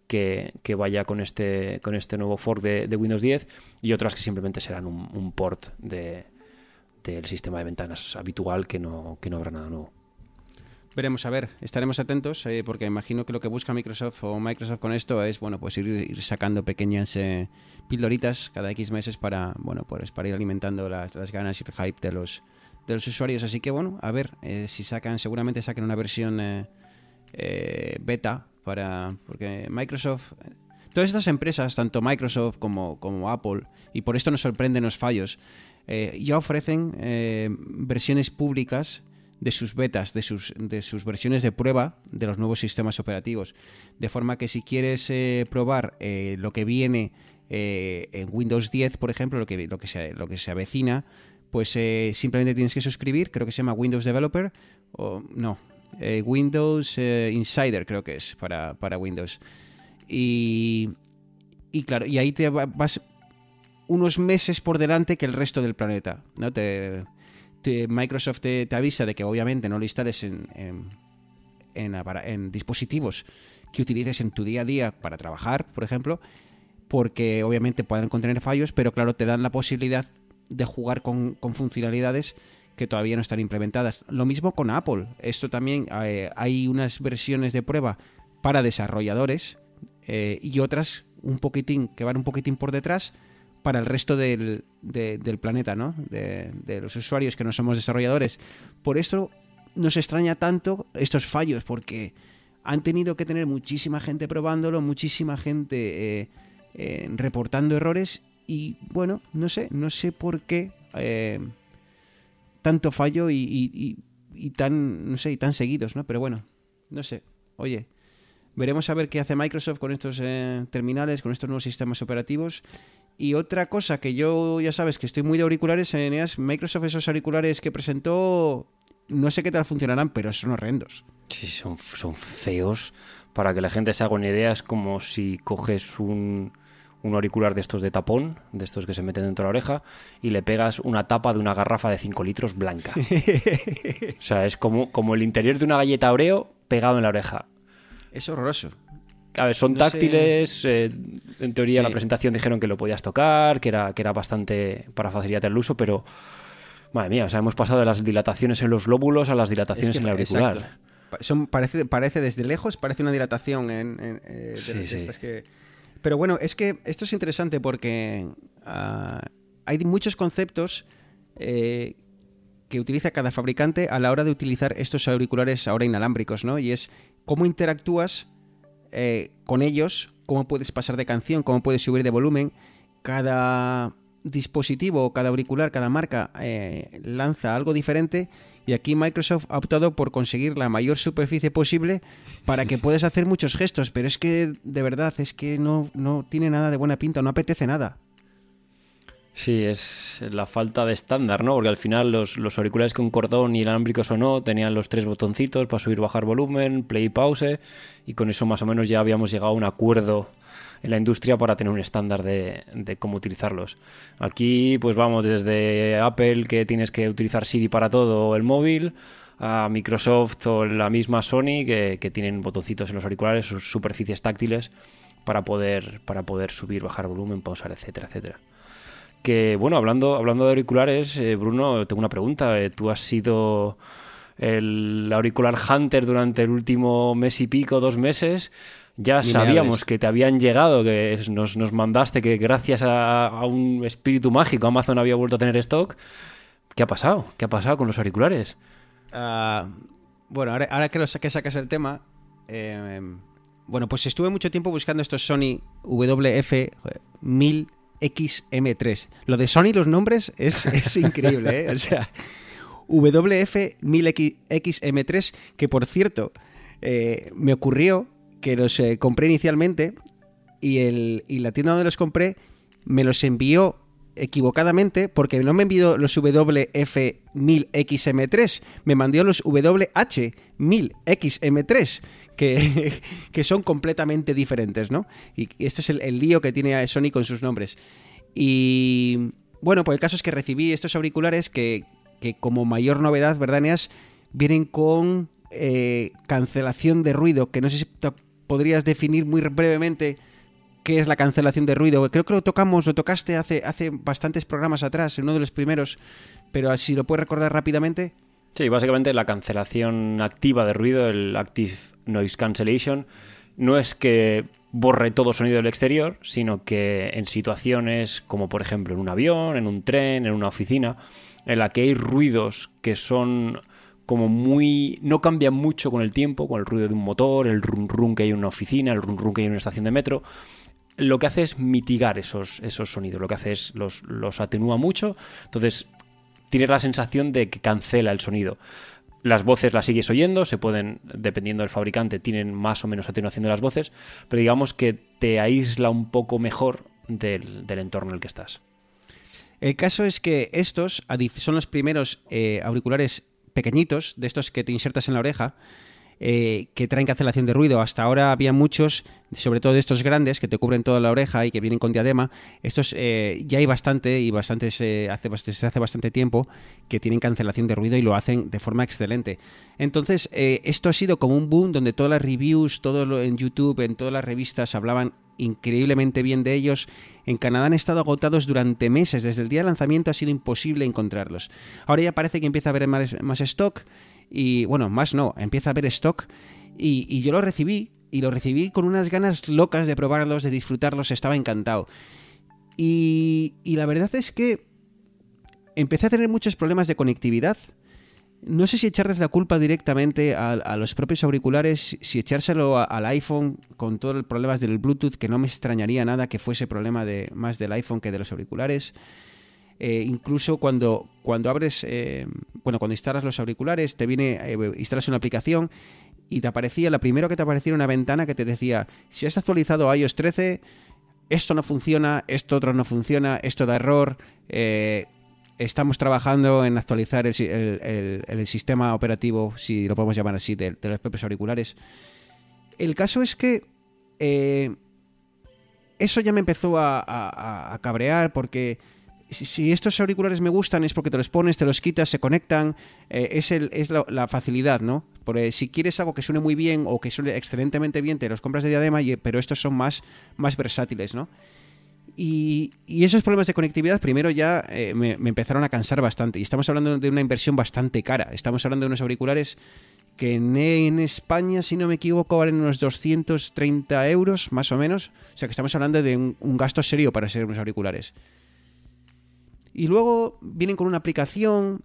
Speaker 3: que, que vaya con este, con este nuevo fork de, de Windows 10 y otras que simplemente serán un, un port de, del sistema de ventanas habitual que no, que no habrá nada nuevo.
Speaker 1: Veremos a ver, estaremos atentos eh, porque imagino que lo que busca Microsoft o Microsoft con esto es bueno pues ir, sacando pequeñas eh, pildoritas cada X meses para bueno pues para ir alimentando las, ganas y el hype de los de los usuarios. Así que bueno, a ver eh, si sacan, seguramente saquen una versión eh, eh, beta para porque Microsoft todas estas empresas, tanto Microsoft como, como Apple, y por esto nos sorprenden los fallos, ya ofrecen versiones públicas de sus betas, de sus, de sus versiones de prueba de los nuevos sistemas operativos. De forma que si quieres eh, probar eh, lo que viene eh, en Windows 10, por ejemplo, lo que, lo que, se, lo que se avecina, pues simplemente tienes que suscribir, creo que se llama Windows Developer, o no, Windows Insider creo que es para, para Windows. Y, y claro, y ahí te va- vas unos meses por delante que el resto del planeta. ¿no? Te, Microsoft te, avisa de que obviamente no lo instales en, dispositivos que utilices en tu día a día para trabajar, por ejemplo, porque obviamente pueden contener fallos, pero claro, te dan la posibilidad de jugar con, con funcionalidades que todavía no están implementadas. Lo mismo con Apple. Esto también eh, hay unas versiones de prueba para desarrolladores eh, y otras un poquitín que van un poquitín por detrás para el resto del, de- del planeta, ¿no? De, de los usuarios que no somos desarrolladores. Por esto nos extraña tanto estos fallos, porque han tenido que tener muchísima gente probándolo, muchísima gente eh, eh, reportando errores y bueno, no sé, no sé por qué eh, tanto fallo y, y- y- y tan, no sé, y tan seguidos, ¿no? Pero bueno, no sé, oye, veremos a ver qué hace Microsoft con estos terminales, con estos nuevos sistemas operativos. Y otra cosa que yo ya sabes que estoy muy de auriculares, Eneas, Microsoft esos auriculares que presentó, no sé qué tal funcionarán, pero son horrendos.
Speaker 3: Sí, son, son feos. Para que la gente se haga una idea, es como si coges un, un auricular de estos de tapón, de estos que se meten dentro de la oreja, y le pegas una tapa de una garrafa de 5 litros blanca. o sea, es como, como el interior de una galleta Oreo pegado en la oreja.
Speaker 1: Es horroroso.
Speaker 3: A ver, son
Speaker 1: No
Speaker 3: táctiles. eh, en teoría, en la presentación dijeron que lo podías tocar, que era, que era bastante para facilitar el uso, pero. Madre mía, o sea, hemos pasado de las dilataciones en los lóbulos a las dilataciones
Speaker 1: Es que
Speaker 3: en el auricular.
Speaker 1: exacto. Son, parece, parece desde lejos, parece una dilatación en, en- eh, de-
Speaker 3: Sí,
Speaker 1: de
Speaker 3: sí.
Speaker 1: estas que... Pero bueno, es que esto es interesante porque ah, hay muchos conceptos eh, que utiliza cada fabricante a la hora de utilizar estos auriculares ahora inalámbricos, ¿no? Y es cómo interactúas eh, con ellos, cómo puedes pasar de canción, cómo puedes subir de volumen. Cada dispositivo, cada auricular, cada marca eh, lanza algo diferente y aquí Microsoft ha optado por conseguir la mayor superficie posible para que puedas hacer muchos gestos, pero es que de verdad es que no, no tiene nada de buena pinta, no apetece nada.
Speaker 3: Sí, es la falta de estándar, ¿no? Porque al final los, los auriculares con cordón y inalámbricos o no tenían los tres botoncitos para subir, bajar volumen, play y pause, y con eso más o menos ya habíamos llegado a un acuerdo en la industria para tener un estándar de, de cómo utilizarlos. Aquí, pues vamos desde Apple, que tienes que utilizar Siri para todo el móvil, a Microsoft o la misma Sony, que, que tienen botoncitos en los auriculares, sus superficies táctiles para poder, para poder subir, bajar volumen, pausar, etcétera, etcétera. Que bueno, hablando, hablando de auriculares, eh, Bruno, tengo una pregunta. Eh, ¿Tú has sido el auricular hunter durante el último mes y pico, dos meses? Ya
Speaker 1: Ni
Speaker 3: sabíamos que te habían llegado, que nos, nos mandaste que gracias a, a un espíritu mágico Amazon había vuelto a tener stock. ¿Qué ha pasado? ¿Qué ha pasado con los auriculares?
Speaker 1: Ah, bueno, ahora, ahora que, lo, que sacas el tema, eh, bueno, pues estuve mucho tiempo buscando estos Sony WF 1000XM3. Lo de Sony, los nombres, es, es increíble, ¿eh? O sea, WF 1000XM3, que por cierto, eh, me ocurrió que los eh, compré inicialmente y, el, y la tienda donde los compré me los envió equivocadamente porque no me envió los WF1000XM3, me mandó los WH1000XM3, que, que son completamente diferentes, ¿no? Y este es el, lío que tiene Sony con sus nombres. Y bueno, pues el caso es que recibí estos auriculares que, que como mayor novedad, ¿verdad, Neas? Vienen con eh, cancelación de ruido, que no sé si podrías definir muy brevemente qué es la cancelación de ruido. Creo que lo tocamos, lo tocaste hace, hace bastantes programas atrás, en uno de los primeros, pero si lo puedes recordar rápidamente.
Speaker 3: Sí, básicamente la cancelación activa de ruido, el Active Noise Cancellation, no es que borre todo sonido del exterior, sino que en situaciones como por ejemplo en un avión, en un tren, en una oficina, en la que hay ruidos que son como muy... no cambian mucho con el tiempo, con el ruido de un motor, el rum rum que hay en una oficina, el rum rum que hay en una estación de metro, lo que hace es mitigar esos, esos sonidos, lo que hace es los, los atenúa mucho, entonces tienes la sensación de que cancela el sonido. Las voces las sigues oyendo, se pueden, dependiendo del fabricante, tienen más o menos atenuación de las voces, pero digamos que te aísla un poco mejor del, del entorno en el que estás.
Speaker 1: El caso es que estos son los primeros eh, auriculares pequeñitos, de estos que te insertas en la oreja, eh, que traen cancelación de ruido. Hasta ahora había muchos, sobre todo de estos grandes, que te cubren toda la oreja y que vienen con diadema. Estos eh, ya hay bastante y bastantes, eh, hace, hace bastante tiempo que tienen cancelación de ruido y lo hacen de forma excelente. Entonces, eh, esto ha sido como un boom donde todas las reviews, todo lo en YouTube, en todas las revistas hablaban increíblemente bien de ellos. En Canadá han estado agotados durante meses. Desde el día de lanzamiento ha sido imposible encontrarlos. Ahora ya parece que empieza a haber más stock. Y bueno, más no, empieza a haber stock. Y, y yo lo recibí. Y lo recibí con unas ganas locas de probarlos, de disfrutarlos. Estaba encantado. Y, y la verdad es que empecé a tener muchos problemas de conectividad. No sé si echarles la culpa directamente a, los propios auriculares, si echárselo al iPhone con todos los problemas del Bluetooth, que no me extrañaría nada que fuese problema de, más del iPhone que de los auriculares. Eh, incluso cuando, cuando abres, eh, bueno, cuando instalas los auriculares, te viene, eh, instalas una aplicación y te aparecía, la primero que te aparecía era una ventana que te decía, si has actualizado iOS 13, esto no funciona, esto otro no funciona, esto da error, estamos trabajando en actualizar el, el- sistema operativo, si lo podemos llamar así, de, los propios auriculares. El caso es que eso ya me empezó a cabrear porque si, estos auriculares me gustan es porque te los pones, te los quitas, se conectan, eh, es, el, es la, la facilidad, ¿no? Porque si quieres algo que suene muy bien o que suene excelentemente bien, te los compras de diadema, y- pero estos son más, versátiles, ¿no? Y, esos problemas de conectividad primero ya eh, me, empezaron a cansar bastante. Y estamos hablando de una inversión bastante cara. Estamos hablando de unos auriculares que en, en España, si no me equivoco, valen unos 230 euros, más o menos. O sea que estamos hablando de un, un gasto serio para ser unos auriculares. Y luego vienen con una aplicación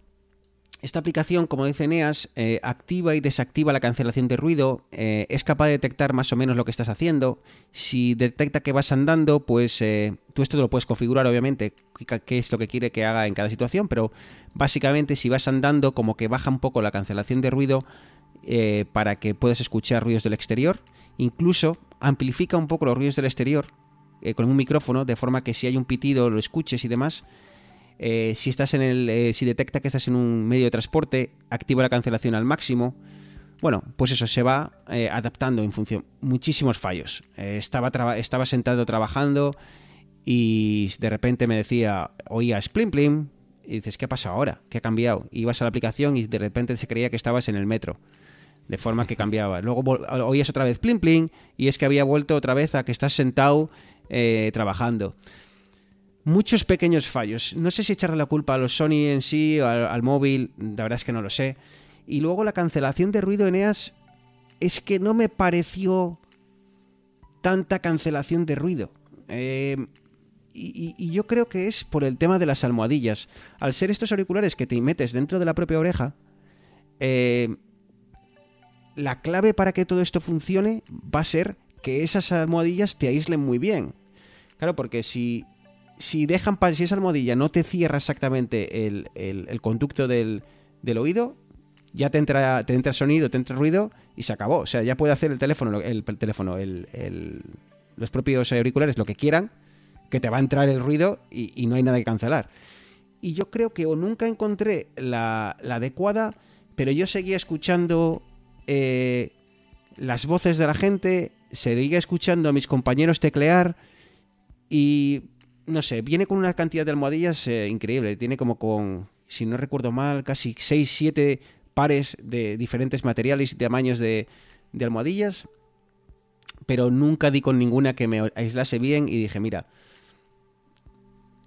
Speaker 1: esta aplicación, como dice Eneas, eh, activa y desactiva la cancelación de ruido, eh, es capaz de detectar más o menos lo que estás haciendo. Si detecta que vas andando, pues eh, tú esto lo puedes configurar, obviamente, qué es lo que quiere que haga en cada situación, pero básicamente si vas andando, como que baja un poco la cancelación de ruido para que puedas escuchar ruidos del exterior. Incluso amplifica un poco los ruidos del exterior con un micrófono, de forma que si hay un pitido lo escuches y demás. Eh, si estás en el. Eh, si detecta que estás en un medio de transporte, activa la cancelación al máximo. Bueno, pues eso se va eh, adaptando en función. Muchísimos fallos. estaba, estaba sentado trabajando y de repente me decía, oía splim plim. Y dices, ¿qué ha pasado ahora? ¿Qué ha cambiado? Ibas a la aplicación y de repente se creía que estabas en el metro. De forma que cambiaba. Luego oías otra vez plim plim y es que había vuelto otra vez a que estás sentado trabajando muchos pequeños fallos. No sé si echarle la culpa a los Sony en sí, o al, móvil, la verdad es que no lo sé. Y luego la cancelación de ruido Eneas es que no me pareció tanta cancelación de ruido. Eh, y, yo creo que es por el tema de las almohadillas. Al ser estos auriculares que te metes dentro de la propia oreja, eh, la clave para que todo esto funcione va a ser que esas almohadillas te aíslen muy bien. Claro, porque si si dejan si esa almohadilla no te cierra exactamente el, conducto del, oído, ya te entra, te entra sonido, te entra ruido y se acabó. O sea, ya puede hacer el teléfono, el, teléfono, los propios auriculares lo que quieran, que te va a entrar el ruido y, no hay nada que cancelar. Y yo creo que o nunca encontré la, adecuada, pero yo seguía escuchando eh, las voces de la gente, seguía escuchando a mis compañeros teclear y no sé, viene con una cantidad de almohadillas eh, increíble. Tiene como con, si no recuerdo mal, casi 6, 7 pares de diferentes materiales y tamaños de, almohadillas. Pero nunca di con ninguna que me aislase bien y dije, mira,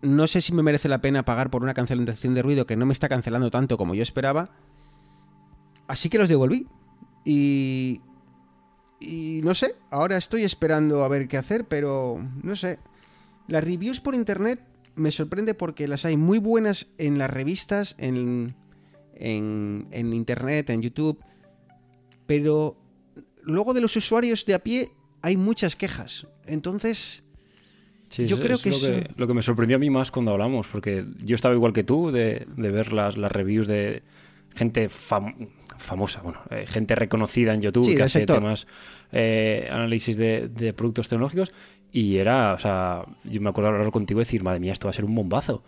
Speaker 1: no sé si me merece la pena pagar por una cancelación de ruido que no me está cancelando tanto como yo esperaba. Así que los devolví. Y... Y no sé, ahora estoy esperando a ver qué hacer, pero no sé. Las reviews por internet me sorprende porque las hay muy buenas en las revistas, en, en, internet, en YouTube, pero luego de los usuarios de a pie hay muchas quejas. Entonces, yo creo que,
Speaker 3: lo que, lo que me sorprendió a mí más cuando hablamos, porque yo estaba igual que tú de, ver las, las reviews de gente famosa, bueno, eh, gente reconocida en YouTube que hace temas, eh, análisis de, de, productos tecnológicos y era, o sea, yo me acuerdo hablar contigo y decir, madre mía, esto va a ser un bombazo.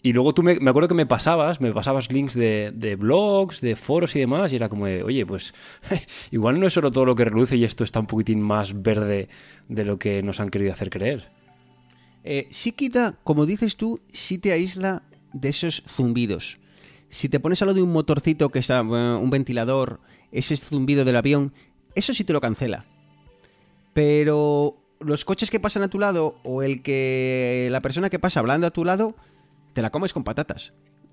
Speaker 3: Y luego tú me, me acuerdo que me pasabas, me pasabas links de, de, blogs, de foros y demás, y era como de, oye, pues igual no es solo todo lo que reluce y esto está un poquitín más verde de lo que nos han querido hacer creer.
Speaker 1: Eh, sí quita, como dices tú, sí te aísla de esos zumbidos. Si te pones a lo de un motorcito que está, un ventilador, ese zumbido del avión, eso sí te lo cancela. Pero los coches que pasan a tu lado o el que la persona que pasa hablando a tu lado, te la comes con patatas.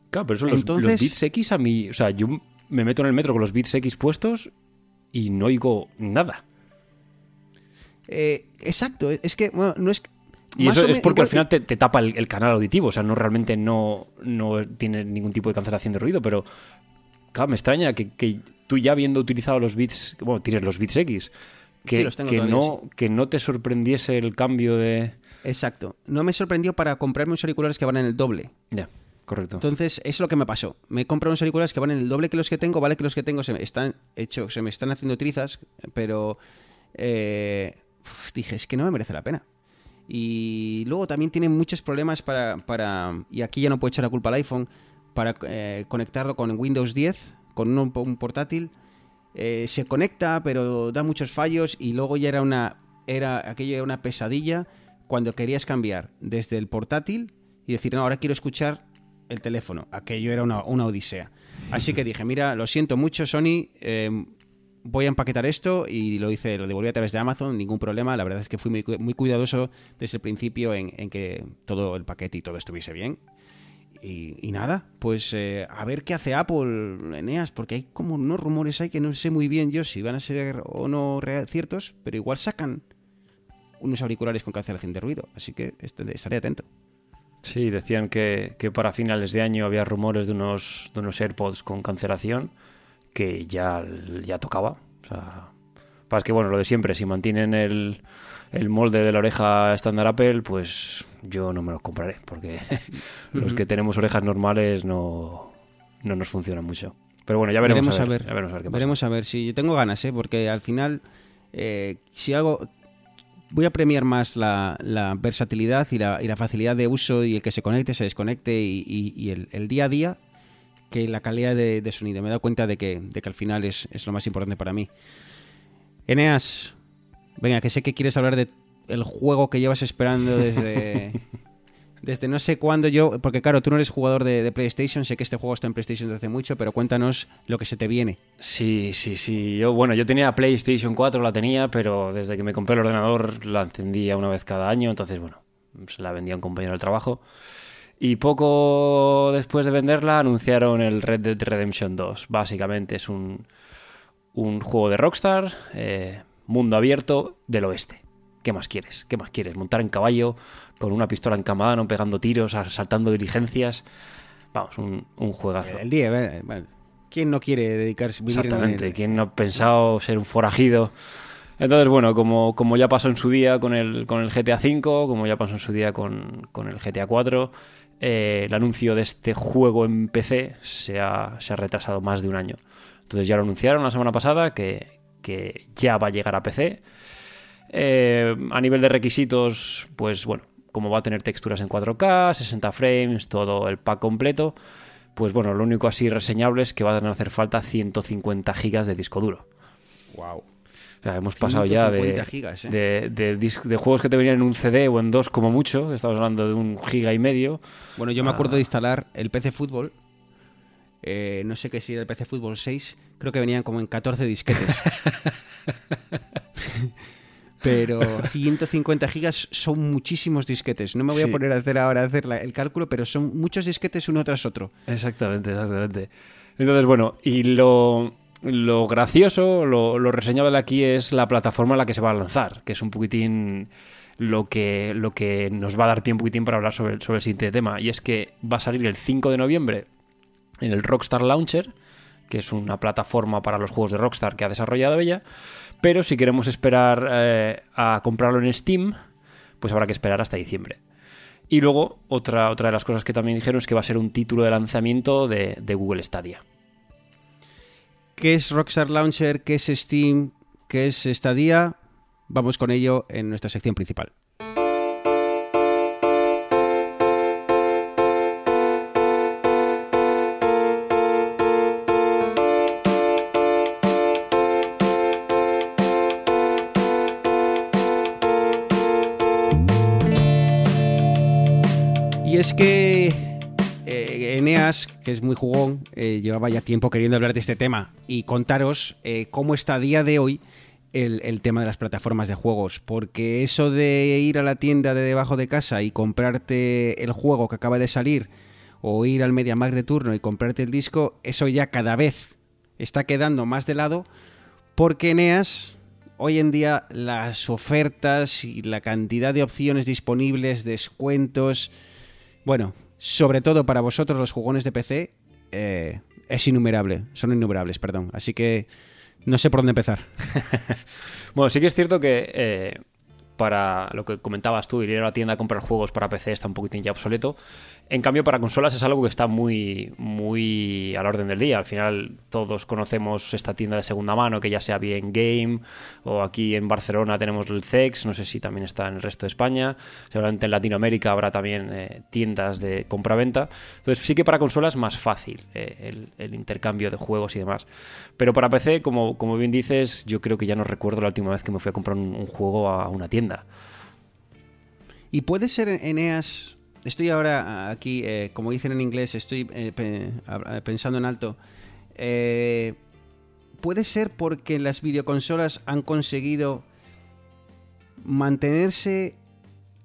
Speaker 3: Claro, pero eso los, los bits X a mí, o sea, yo me meto en el metro con los bits X puestos y no oigo nada.
Speaker 1: Eh, exacto, es que, bueno, no es...
Speaker 3: Y eso es porque al final te, tapa el, canal auditivo, o sea, no realmente no, no tiene ningún tipo de cancelación de ruido, pero claro, me extraña que, que tú ya habiendo utilizado los bits, bueno, tienes los bits X, que, no, que no te sorprendiese el cambio de...
Speaker 1: Exacto. No me sorprendió para comprarme unos auriculares que van en el doble.
Speaker 3: Ya, correcto.
Speaker 1: Entonces, eso es lo que me pasó. Me compré unos auriculares que van en el doble que los que tengo. Vale que los que tengo se me están hecho, se me están haciendo trizas, pero eh, dije, es que no me merece la pena. Y luego también tienen muchos problemas para, para y aquí ya no puedo echar la culpa al iPhone, para eh, conectarlo con Windows 10, con un portátil eh, se conecta, pero da muchos fallos y luego ya era una, era, aquello era una pesadilla cuando querías cambiar desde el portátil y decir, no, ahora quiero escuchar el teléfono. Aquello era una, odisea. Así que dije, mira, lo siento mucho, Sony, em, voy a empaquetar esto y lo hice, lo devolví a través de Amazon, ningún problema. La verdad es que fui muy, muy cuidadoso desde el principio en, en, que todo el paquete y todo estuviese bien. Y, nada, pues eh, a ver qué hace Apple, Eneas, porque hay como unos rumores ahí que no sé muy bien yo si van a ser o no ciertos, pero igual sacan unos auriculares con cancelación de ruido, así que estaré atento.
Speaker 3: Sí, decían que, que para finales de año había rumores de unos, de unos AirPods con cancelación que ya, ya tocaba. O sea, pasa que, bueno, lo de siempre, si mantienen el, el molde de la oreja estándar Apple, pues yo no me los compraré, porque los que tenemos orejas normales no, no nos funcionan mucho. Pero bueno, ya veremos, a, ver, ya veremos a ver qué pasa.
Speaker 1: Veremos a ver si yo tengo ganas, ¿eh? porque al final, eh, si hago. Voy a premiar más la, la versatilidad y la, y la facilidad de uso y el que se conecte, se desconecte y, y- y el, el día a día que la calidad de, de sonido. Me he dado cuenta de que, de que al final es, es lo más importante para mí. Eneas, venga, que sé que quieres hablar de el juego que llevas esperando desde. Desde no sé cuándo yo, porque claro, tú no eres jugador de, de PlayStation, sé que este juego está en PlayStation desde hace mucho, pero cuéntanos lo que se te viene.
Speaker 3: Sí, sí, sí. Yo, bueno, yo tenía PlayStation 4, la tenía, pero desde que me compré el ordenador la encendía una vez cada año, entonces, bueno, se la vendía a un compañero del trabajo. Y poco después de venderla anunciaron el Red Dead Redemption 2. Básicamente es un, un juego de Rockstar, eh, mundo abierto del oeste. ¿Qué más quieres? ¿Qué más quieres? Montar en caballo, con una pistola encamadana, pegando tiros, saltando diligencias. Vamos, un, un juegazo.
Speaker 1: El día, eh, bueno, ¿quién no quiere dedicarse vivir en
Speaker 3: Exactamente,
Speaker 1: el-
Speaker 3: ¿quién no ha pensado ser un forajido? Entonces, bueno, como, como ya pasó en su día con el, con el GTA V, como ya pasó en su día con, con el GTA IV, eh, el anuncio de este juego en PC se ha, se ha retrasado más de un año. Entonces ya lo anunciaron la semana pasada que, que ya va a llegar a PC. Eh, a nivel de requisitos, pues bueno, como va a tener texturas en 4K, 60 frames, todo el pack completo, pues bueno, lo único así reseñable es que van a hacer falta 150 gigas de disco duro.
Speaker 1: Wow.
Speaker 3: O sea, hemos pasado ya de,
Speaker 1: 150 gigas, ¿eh?
Speaker 3: de, de juegos que te venían en un CD o en dos como mucho, estamos hablando de un giga y medio.
Speaker 1: Bueno, yo me acuerdo
Speaker 3: Ah.
Speaker 1: de instalar el PC Fútbol. Eh, no sé qué si era el PC Fútbol 6. Creo que venían como en 14 disquetes. pero 150 gigas son muchísimos disquetes. No me voy
Speaker 3: Sí.
Speaker 1: a poner a hacer ahora a hacer la- el cálculo, pero son muchos disquetes uno tras otro.
Speaker 3: Exactamente, exactamente. Entonces, bueno, y lo, lo gracioso, lo, lo reseñable aquí es la plataforma en la que se va a lanzar, que es un poquitín lo que, lo que nos va a dar pie un poquitín para hablar sobre, sobre el siguiente tema. Y es que va a salir el 5 de noviembre en el Rockstar Launcher, que es una plataforma para los juegos de Rockstar que ha desarrollado ella. Pero si queremos esperar eh, a comprarlo en Steam, pues habrá que esperar hasta diciembre. Y luego, otra, otra de las cosas que también dijeron es que va a ser un título de lanzamiento de, de Google Stadia.
Speaker 1: ¿Qué es Rockstar Launcher? ¿Qué es Steam? ¿Qué es Stadia? Vamos con ello en nuestra sección principal. Es que eh, Eneas, que es muy jugón, eh, llevaba ya tiempo queriendo hablar de este tema y contaros eh, cómo está a día de hoy el, tema de las plataformas de juegos. Porque eso de ir a la tienda de debajo de casa y comprarte el juego que acaba de salir, o ir al MediaMarkt de turno y comprarte el disco, eso ya cada vez está quedando más de lado. Porque Eneas, hoy en día las ofertas y la cantidad de opciones disponibles, descuentos, bueno, sobre todo para vosotros los jugones de PC, eh, es innumerable, son innumerables, perdón. Así que no sé por dónde empezar.
Speaker 3: Bueno, sí que es cierto que eh, para lo que comentabas tú, ir a la tienda a comprar juegos para PC está un poquitín ya obsoleto. En cambio, para consolas es algo que está muy, muy al orden del día. Al final, todos conocemos esta tienda de segunda mano, que ya sea bien Game, o aquí en Barcelona tenemos el CEX, no sé si también está en el resto de España. Seguramente en Latinoamérica habrá también eh, tiendas de compra-venta. Entonces, sí que para consolas es más fácil eh, el, intercambio de juegos y demás. Pero para PC, como, como bien dices, yo creo que ya no recuerdo la última vez que me fui a comprar un, un juego a una tienda.
Speaker 1: Y puede ser Eneas. Estoy ahora aquí, eh, como dicen en inglés, estoy eh, a- pensando en alto. Eh, puede ser porque las videoconsolas han conseguido mantenerse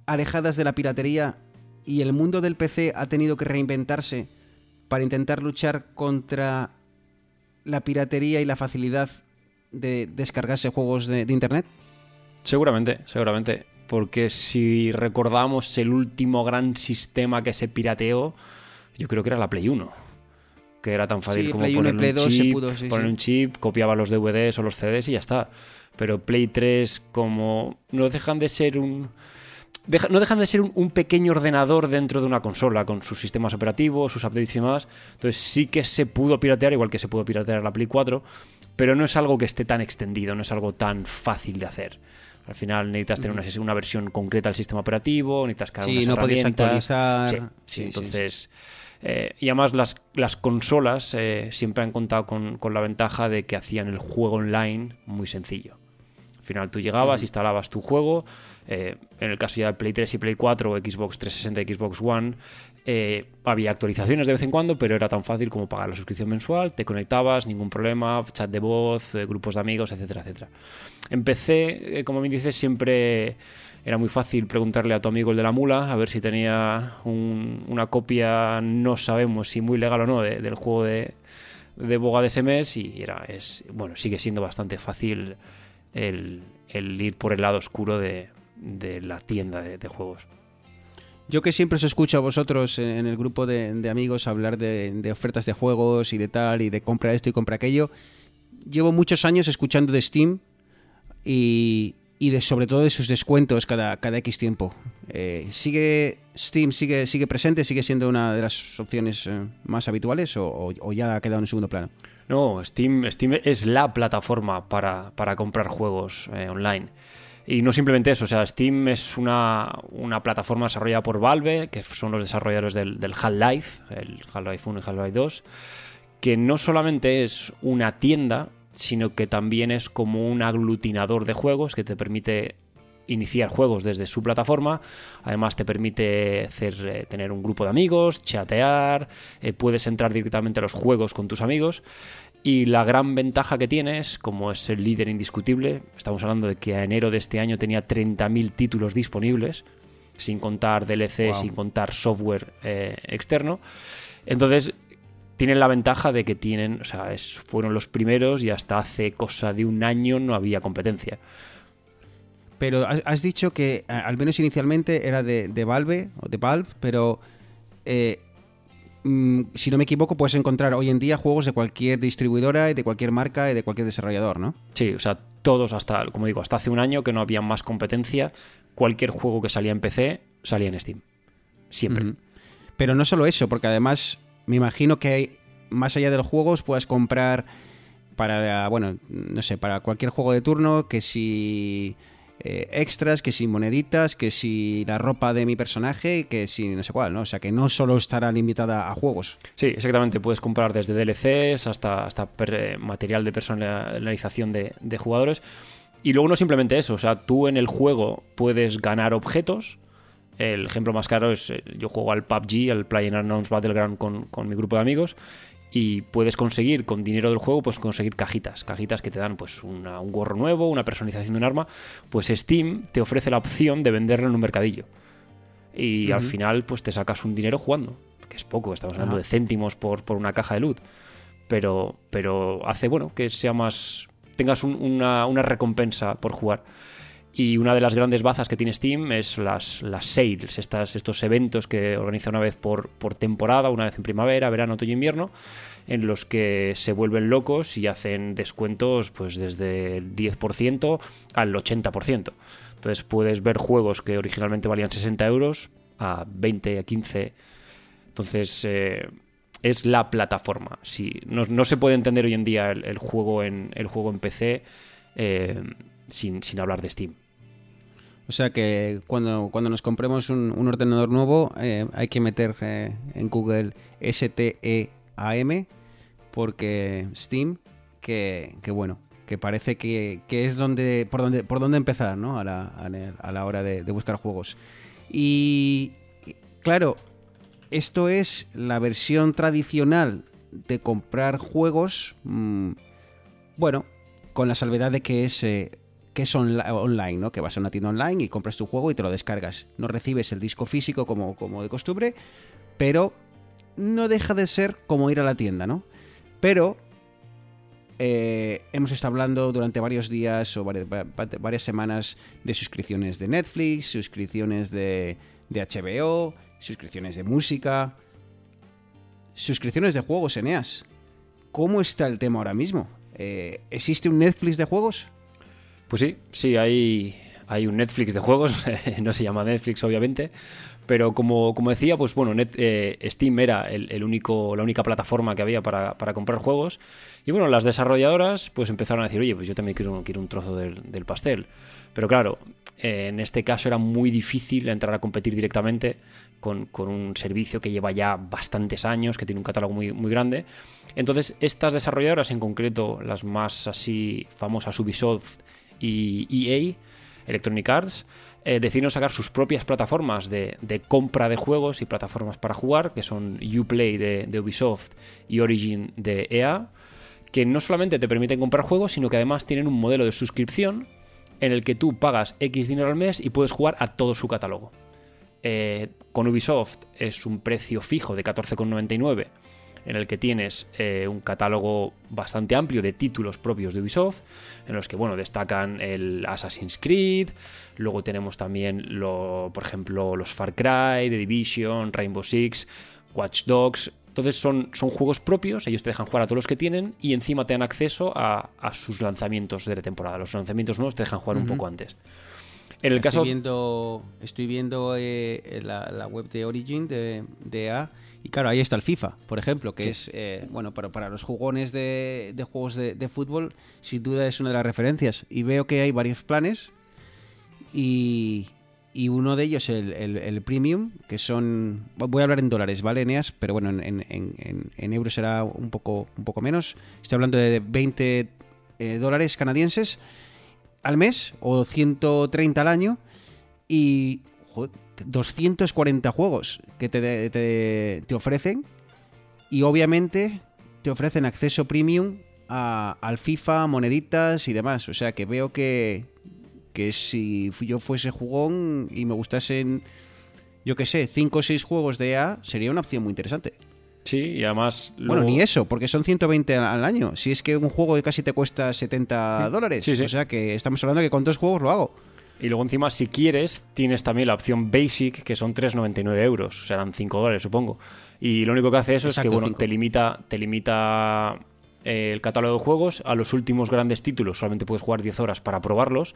Speaker 1: alejadas de la piratería y el mundo del PC ha tenido que reinventarse para intentar luchar contra la piratería y la facilidad de descargarse juegos de internet.
Speaker 3: Seguramente, seguramente. Porque si recordamos el último gran sistema que se pirateó, yo creo que era la Play 1. Que era tan fácil
Speaker 1: Sí,
Speaker 3: como
Speaker 1: Play 1 y
Speaker 3: poner, un
Speaker 1: 2 se
Speaker 3: chip,
Speaker 1: pudo, sí,
Speaker 3: poner
Speaker 1: sí.
Speaker 3: un chip, copiaba los DVDs o los CDs y ya está. Pero Play 3, como no dejan de ser un. deja- no dejan de ser un, un pequeño ordenador dentro de una consola con sus sistemas operativos, sus updates y demás. Entonces sí que se pudo piratear, igual que se pudo piratear la Play 4, pero no es algo que esté tan extendido, no es algo tan fácil de hacer. Al final necesitas tener una, una versión concreta del sistema operativo, necesitas cada
Speaker 1: Sí,
Speaker 3: unas
Speaker 1: no podías
Speaker 3: herramientas.
Speaker 1: actualizar.
Speaker 3: Sí,
Speaker 1: sí,
Speaker 3: entonces. eh, y además las, las consolas eh, siempre han contado con, con la ventaja de que hacían el juego online muy sencillo. Al final tú llegabas, instalabas tu juego. Eh, en el caso ya de Play 3 y Play 4 o Xbox 360 y Xbox One, eh, había actualizaciones de vez en cuando, pero era tan fácil como pagar la suscripción mensual, te conectabas, ningún problema, chat de voz, eh, grupos de amigos, etcétera, etcétera. Eh, como bien dices, siempre era muy fácil preguntarle a tu amigo el de la mula a ver si tenía un- una copia, no sabemos si muy legal o no, de- del juego de, Boga de ese mes y era, es, bueno, sigue siendo bastante fácil el ir por el lado oscuro de, de la tienda de, de juegos.
Speaker 1: Yo que siempre os escucho a vosotros en el grupo de, de amigos hablar de, de ofertas de juegos y de tal, y de compra esto y compra aquello, llevo muchos años escuchando de Steam y, y de sobre todo de sus descuentos cada, cada X tiempo. Eh, ¿Sigue Steam sigue, sigue presente, sigue siendo una de las opciones eh, más habituales o, o- o ya ha quedado en segundo plano?
Speaker 3: No, Steam, Steam es la plataforma para, para comprar juegos eh, online. Y no simplemente eso, o sea, Steam es una, una plataforma desarrollada por Valve, que son los desarrolladores del, del Half-Life, el Half-Life 1 y Half-Life 2, que no solamente es una tienda, sino que también es como un aglutinador de juegos que te permite iniciar juegos desde su plataforma. Además te permite eh, tener un grupo de amigos, chatear, eh, puedes entrar directamente a los juegos con tus amigos. Y la gran ventaja que tienes, como es el líder indiscutible, estamos hablando de que a enero de este año tenía 30.000 títulos disponibles, sin contar DLC,
Speaker 1: Wow.
Speaker 3: sin contar software eh, externo. Entonces, tienen la ventaja de que tienen, o sea, es- fueron los primeros y hasta hace cosa de un año no había competencia.
Speaker 1: Pero has, dicho que, al menos inicialmente, era de, de Valve, o de Valve, pero eh, si no me equivoco, puedes encontrar hoy en día juegos de cualquier distribuidora y de cualquier marca y de cualquier desarrollador, ¿no?
Speaker 3: Sí, o sea, todos hasta, como digo, hasta hace un año que no había más competencia, cualquier juego que salía en PC salía en Steam. Siempre.
Speaker 1: Pero no solo eso, porque además me imagino que hay, más allá de los juegos puedas comprar para, bueno, no sé, para cualquier juego de turno, que si eh, extras, que si moneditas, que si la ropa de mi personaje, que si no sé cuál, ¿no? O sea, que no solo estará limitada a juegos.
Speaker 3: Sí, exactamente. Puedes comprar desde DLCs hasta, hasta eh, material de personalización de, jugadores. Y luego no simplemente eso, o sea, tú en el juego puedes ganar objetos. El ejemplo más claro es, eh, yo juego al PUBG, al PlayerUnknown's Battleground con, con mi grupo de amigos, y puedes conseguir con dinero del juego, pues conseguir cajitas, cajitas que te dan pues una- un gorro nuevo, una personalización de un arma, pues Steam te ofrece la opción de venderlo en un mercadillo. Y al final pues te sacas un dinero jugando, que es poco, estamos hablando
Speaker 1: Ajá.
Speaker 3: de céntimos por, por una caja de loot, pero, pero hace bueno que sea más, tengas un- una, una recompensa por jugar. Y una de las grandes bazas que tiene Steam es las, las sales, estas, estos eventos que organiza una vez por, por temporada, una vez en primavera, verano, otoño invierno, en los que se vuelven locos y hacen descuentos pues desde el 10% al 80%. Entonces puedes ver juegos que originalmente valían 60 euros a 20, a 15. Entonces eh, es la plataforma. Si, no, no se puede entender hoy en día el, el juego, en, el juego en PC eh, sin, sin hablar de Steam.
Speaker 1: O sea que cuando, cuando nos compremos un, un ordenador nuevo eh, hay que meter eh, en Google STEAM porque Steam, que, que bueno, que parece que, que es donde por donde por dónde empezar, ¿no? A la, a la- hora de, de buscar juegos. Y claro, esto es la versión tradicional de comprar juegos, mm, bueno, con la salvedad de que es eh, que es online, ¿no? Que vas a una tienda online y compras tu juego y te lo descargas. No recibes el disco físico como, como de costumbre, pero no deja de ser como ir a la tienda, ¿no? Pero eh, hemos estado hablando durante varios días o varias, semanas de suscripciones de Netflix, suscripciones de, de HBO, suscripciones de música, suscripciones de juegos, Eneas. ¿Cómo está el tema ahora mismo? Eh, ¿Existe un Netflix de juegos?
Speaker 3: Pues sí, sí, hay, hay un Netflix de juegos, no se llama Netflix obviamente, pero como, como decía, pues bueno, eh, Steam era el, único, la única plataforma que había para, comprar juegos. Y bueno, las desarrolladoras pues empezaron a decir, oye, pues yo también quiero, quiero un trozo del, pastel. Pero claro, eh, en este caso era muy difícil entrar a competir directamente con, un servicio que lleva ya bastantes años, que tiene un catálogo muy, muy grande. Entonces, estas desarrolladoras, en concreto las más así famosas, Ubisoft y EA, Electronic Arts, eh, decidieron sacar sus propias plataformas de, compra de juegos y plataformas para jugar, que son Uplay de, Ubisoft y Origin de EA, que no solamente te permiten comprar juegos, sino que además tienen un modelo de suscripción en el que tú pagas X dinero al mes y puedes jugar a todo su catálogo. Eh, con Ubisoft es un precio fijo de 14,99 en el que tienes eh, un catálogo bastante amplio de títulos propios de Ubisoft, en los que bueno, destacan el Assassin's Creed, luego tenemos también, lo, por ejemplo, los Far Cry, The Division, Rainbow Six, Watch Dogs. Entonces son, son juegos propios, ellos te dejan jugar a todos los que tienen y encima te dan acceso a, sus lanzamientos de la temporada. Los lanzamientos nuevos te dejan jugar un poco antes.
Speaker 1: En el estoy caso... Viendo, estoy viendo eh, la, web de Origin de, de A y claro, ahí está el FIFA, por ejemplo, que es, eh, bueno, para, para los jugones de, juegos de, fútbol, sin duda es una de las referencias. Y veo que hay varios planes y, y uno de ellos, el, el, premium, que son, voy a hablar en dólares, ¿vale, Eneas? Pero bueno, en, en, en euros será un poco, un poco menos. Estoy hablando de 20 eh, dólares canadienses al mes o 130 al año. Y 240 juegos que te, te, ofrecen y obviamente te ofrecen acceso premium a, al FIFA, moneditas y demás. O sea que veo que, que si yo fuese jugón y me gustasen, yo que sé, 5 o 6 juegos de EA, sería una opción muy interesante.
Speaker 3: Sí, y además...
Speaker 1: Bueno, ni eso, porque son 120 al, año. Si es que un juego casi te cuesta 70 dólares. O sea que estamos hablando que con dos juegos lo hago.
Speaker 3: Y luego encima, si quieres, tienes también la opción Basic, que son 3,99 euros. Serán 5 dólares, supongo. Y lo único que hace eso es que bueno, te limita, te limita eh, el catálogo de juegos. A los últimos grandes títulos solamente puedes jugar 10 horas para probarlos.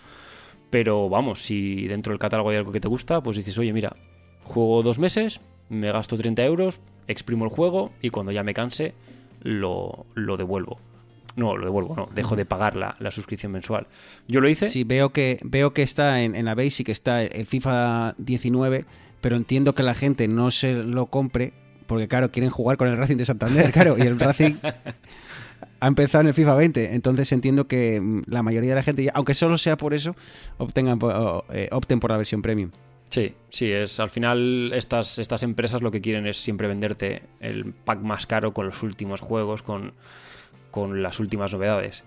Speaker 3: Pero vamos, si dentro del catálogo hay algo que te gusta, pues dices, oye, mira, juego dos meses, me gasto 30 euros, exprimo el juego y cuando ya me canse, lo, lo devuelvo. No, lo devuelvo, no, dejo de pagar la, suscripción mensual. Yo lo hice.
Speaker 1: Sí, veo que, veo que está en, en la Basic, está el FIFA 19, pero entiendo que la gente no se lo compre porque, claro, quieren jugar con el Racing de Santander, claro, y el Racing ha empezado en el FIFA 20. Entonces entiendo que mm, la mayoría de la gente, aunque solo sea por eso, obtengan, eh, opten por la versión premium.
Speaker 3: Sí, sí, es al final estas, estas empresas lo que quieren es siempre venderte el pack más caro con los últimos juegos, con con las últimas novedades.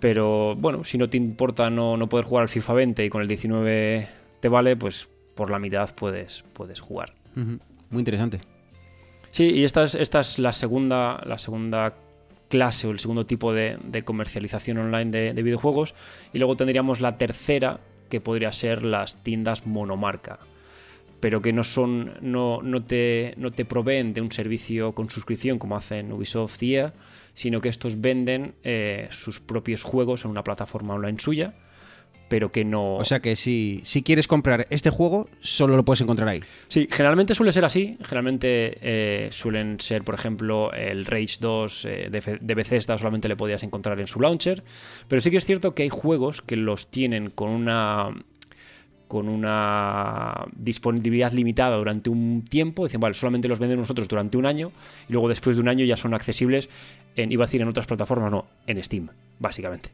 Speaker 3: Pero bueno, si no te importa no, no poder jugar al FIFA 20 y con el 19 te vale, pues por la mitad puedes, puedes jugar.
Speaker 1: Muy interesante.
Speaker 3: Sí, y esta es, esta es la segunda, la segunda clase o el segundo tipo de, comercialización online de, videojuegos. Y luego tendríamos la tercera, que podría ser las tiendas monomarca. Pero que no son. no, no, te, no te proveen de un servicio con suscripción como hacen Ubisoft y EA, sino que estos venden eh, sus propios juegos en una plataforma online suya, pero que no...
Speaker 1: O sea que si, si quieres comprar este juego, solo lo puedes encontrar ahí.
Speaker 3: Sí, generalmente suele ser así. Generalmente eh, suelen ser, por ejemplo, el Rage 2 eh, de, de Bethesda solamente le podías encontrar en su launcher, pero sí que es cierto que hay juegos que los tienen con una con una disponibilidad limitada durante un tiempo, dicen, vale, solamente los vendemos nosotros durante un año y luego después de un año ya son accesibles en, iba a decir en otras plataformas, no, en Steam, básicamente.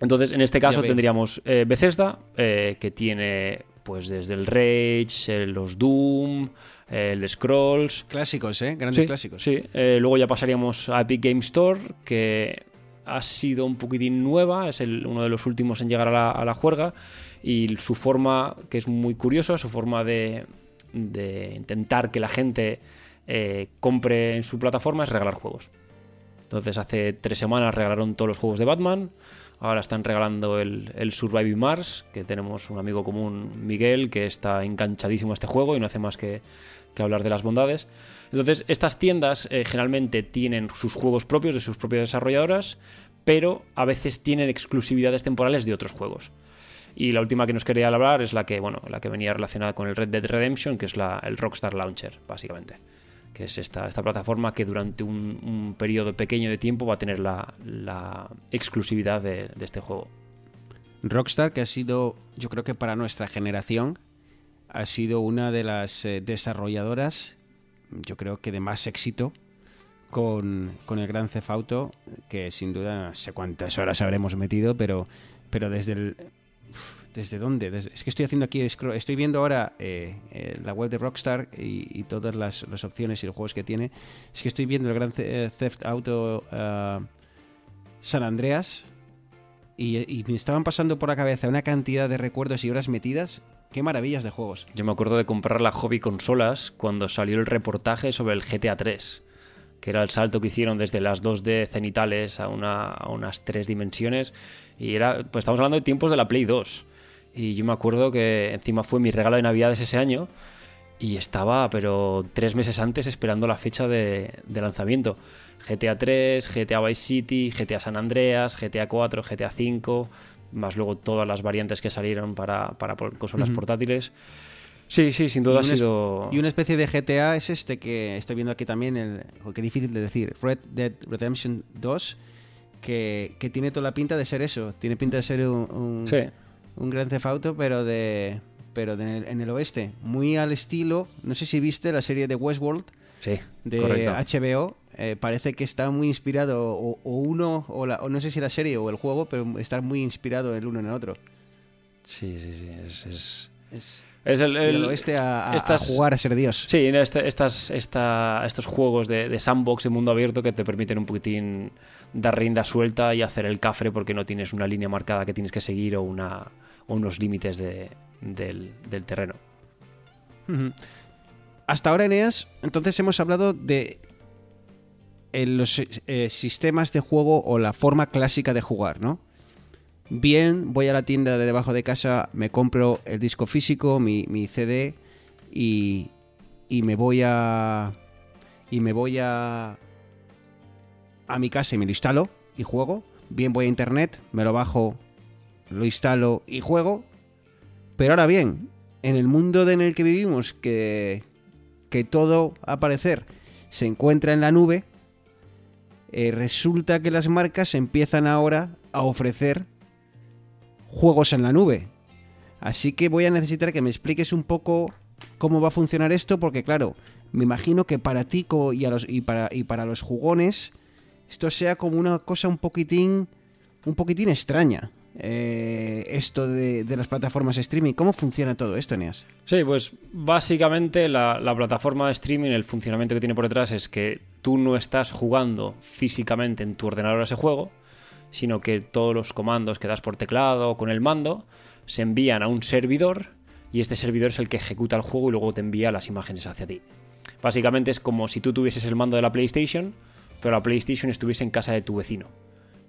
Speaker 3: Entonces, en este caso tendríamos eh, Bethesda, eh, que tiene pues desde el Rage, los Doom, el Scrolls.
Speaker 1: Clásicos, ¿eh? Grandes clásicos.
Speaker 3: Sí, eh, luego ya pasaríamos a Epic Game Store, que ha sido un poquitín nueva, es uno de los últimos en llegar a la, juerga y su forma, que es muy curiosa, su forma de, intentar que la gente eh, compre en su plataforma es regalar juegos. Entonces hace tres semanas regalaron todos los juegos de Batman. Ahora están regalando el, el Surviving Mars, que tenemos un amigo común, Miguel, que está enganchadísimo a este juego y no hace más que, que hablar de las bondades. Entonces, estas tiendas eh, generalmente tienen sus juegos propios de sus propias desarrolladoras, pero a veces tienen exclusividades temporales de otros juegos. Y la última que nos quería hablar es la que, bueno, la que venía relacionada con el Red Dead Redemption, que es la, el Rockstar Launcher, básicamente. Que es esta, esta plataforma que durante un, periodo pequeño de tiempo va a tener la, exclusividad de, este juego.
Speaker 1: Rockstar, que ha sido, yo creo que para nuestra generación, ha sido una de las eh, desarrolladoras, yo creo que de más éxito con, con el Gran Theft Auto, que sin duda no sé cuántas horas habremos metido, pero, pero desde el... ¿Desde dónde? Es que estoy haciendo aquí, estoy viendo ahora eh, eh, la web de Rockstar y, todas las, las opciones y los juegos que tiene. Es que estoy viendo el Gran eh, Theft Auto ah, San Andreas y, me estaban pasando por la cabeza una cantidad de recuerdos y horas metidas. Qué maravillas de juegos.
Speaker 3: Yo me acuerdo de comprar la hobby consolas cuando salió el reportaje sobre el GTA 3, que era el salto que hicieron desde las 2D cenitales a, una, a unas tres dimensiones. Y era, pues estamos hablando de tiempos de la Play 2. Y yo me acuerdo que encima fue mi regalo de Navidades ese año. Y estaba, pero tres meses antes, esperando la fecha de, de lanzamiento. GTA 3, GTA Vice City, GTA San Andreas, GTA 4, GTA 5, más luego todas las variantes que salieron para, para consolas
Speaker 1: Ujú.
Speaker 3: portátiles. Sí, sí, sin duda ha sido...
Speaker 1: Y una especie de GTA es este que estoy viendo aquí también, el, qué difícil de decir, Red Dead Redemption 2, que, que tiene toda la pinta de ser eso. Tiene pinta de ser un, un,
Speaker 3: Sí.
Speaker 1: Un Grand Theft Auto, pero de pero de- en el oeste. Muy al estilo, no sé si viste la serie de Westworld
Speaker 3: Sí,
Speaker 1: de
Speaker 3: correcto.
Speaker 1: HBO. eh, parece que está muy inspirado, o, o uno, o, la- o no sé si la serie o el juego, pero está muy inspirado el uno en el otro.
Speaker 3: Sí, sí, sí. Es, es,
Speaker 1: Es
Speaker 3: es el, el-
Speaker 1: oeste a, jugar a ser Dios.
Speaker 3: Sí, este- estas, esta- estos juegos de, de sandbox de mundo abierto que te permiten un poquitín dar rienda suelta y hacer el cafre porque no tienes una línea marcada que tienes que seguir o, una, o unos límites de- del, del terreno.
Speaker 1: Hasta ahora, Eneas, entonces hemos hablado de eh, los eh, sistemas de juego o la forma clásica de jugar, ¿no? Bien, voy a la tienda de debajo de casa, me compro el disco físico, mi, mi CD y, y me voy a y me voy a a mi casa y me lo instalo y juego. Bien, voy a internet, me lo bajo, lo instalo y juego. Pero ahora bien, en el mundo en el que vivimos, que, que todo, a parecer, se encuentra en la nube, eh, resulta que las marcas empiezan ahora a ofrecer juegos en la nube. Así que voy a necesitar que me expliques un poco cómo va a funcionar esto, porque claro, me imagino que para ti y, a los, y, para, los jugones esto sea como una cosa un poquitín, un poquitín extraña. eh, esto de, de las plataformas streaming. ¿Cómo funciona todo esto, Neas?
Speaker 3: Sí, pues básicamente la, la plataforma de streaming, el funcionamiento que tiene por detrás es que tú no estás jugando físicamente en tu ordenador a ese juego, sino que todos los comandos que das por teclado o con el mando se envían a un servidor y este servidor es el que ejecuta el juego y luego te envía las imágenes hacia ti. Básicamente es como si tú tuvieses el mando de la PlayStation, pero la PlayStation estuviese en casa de tu vecino.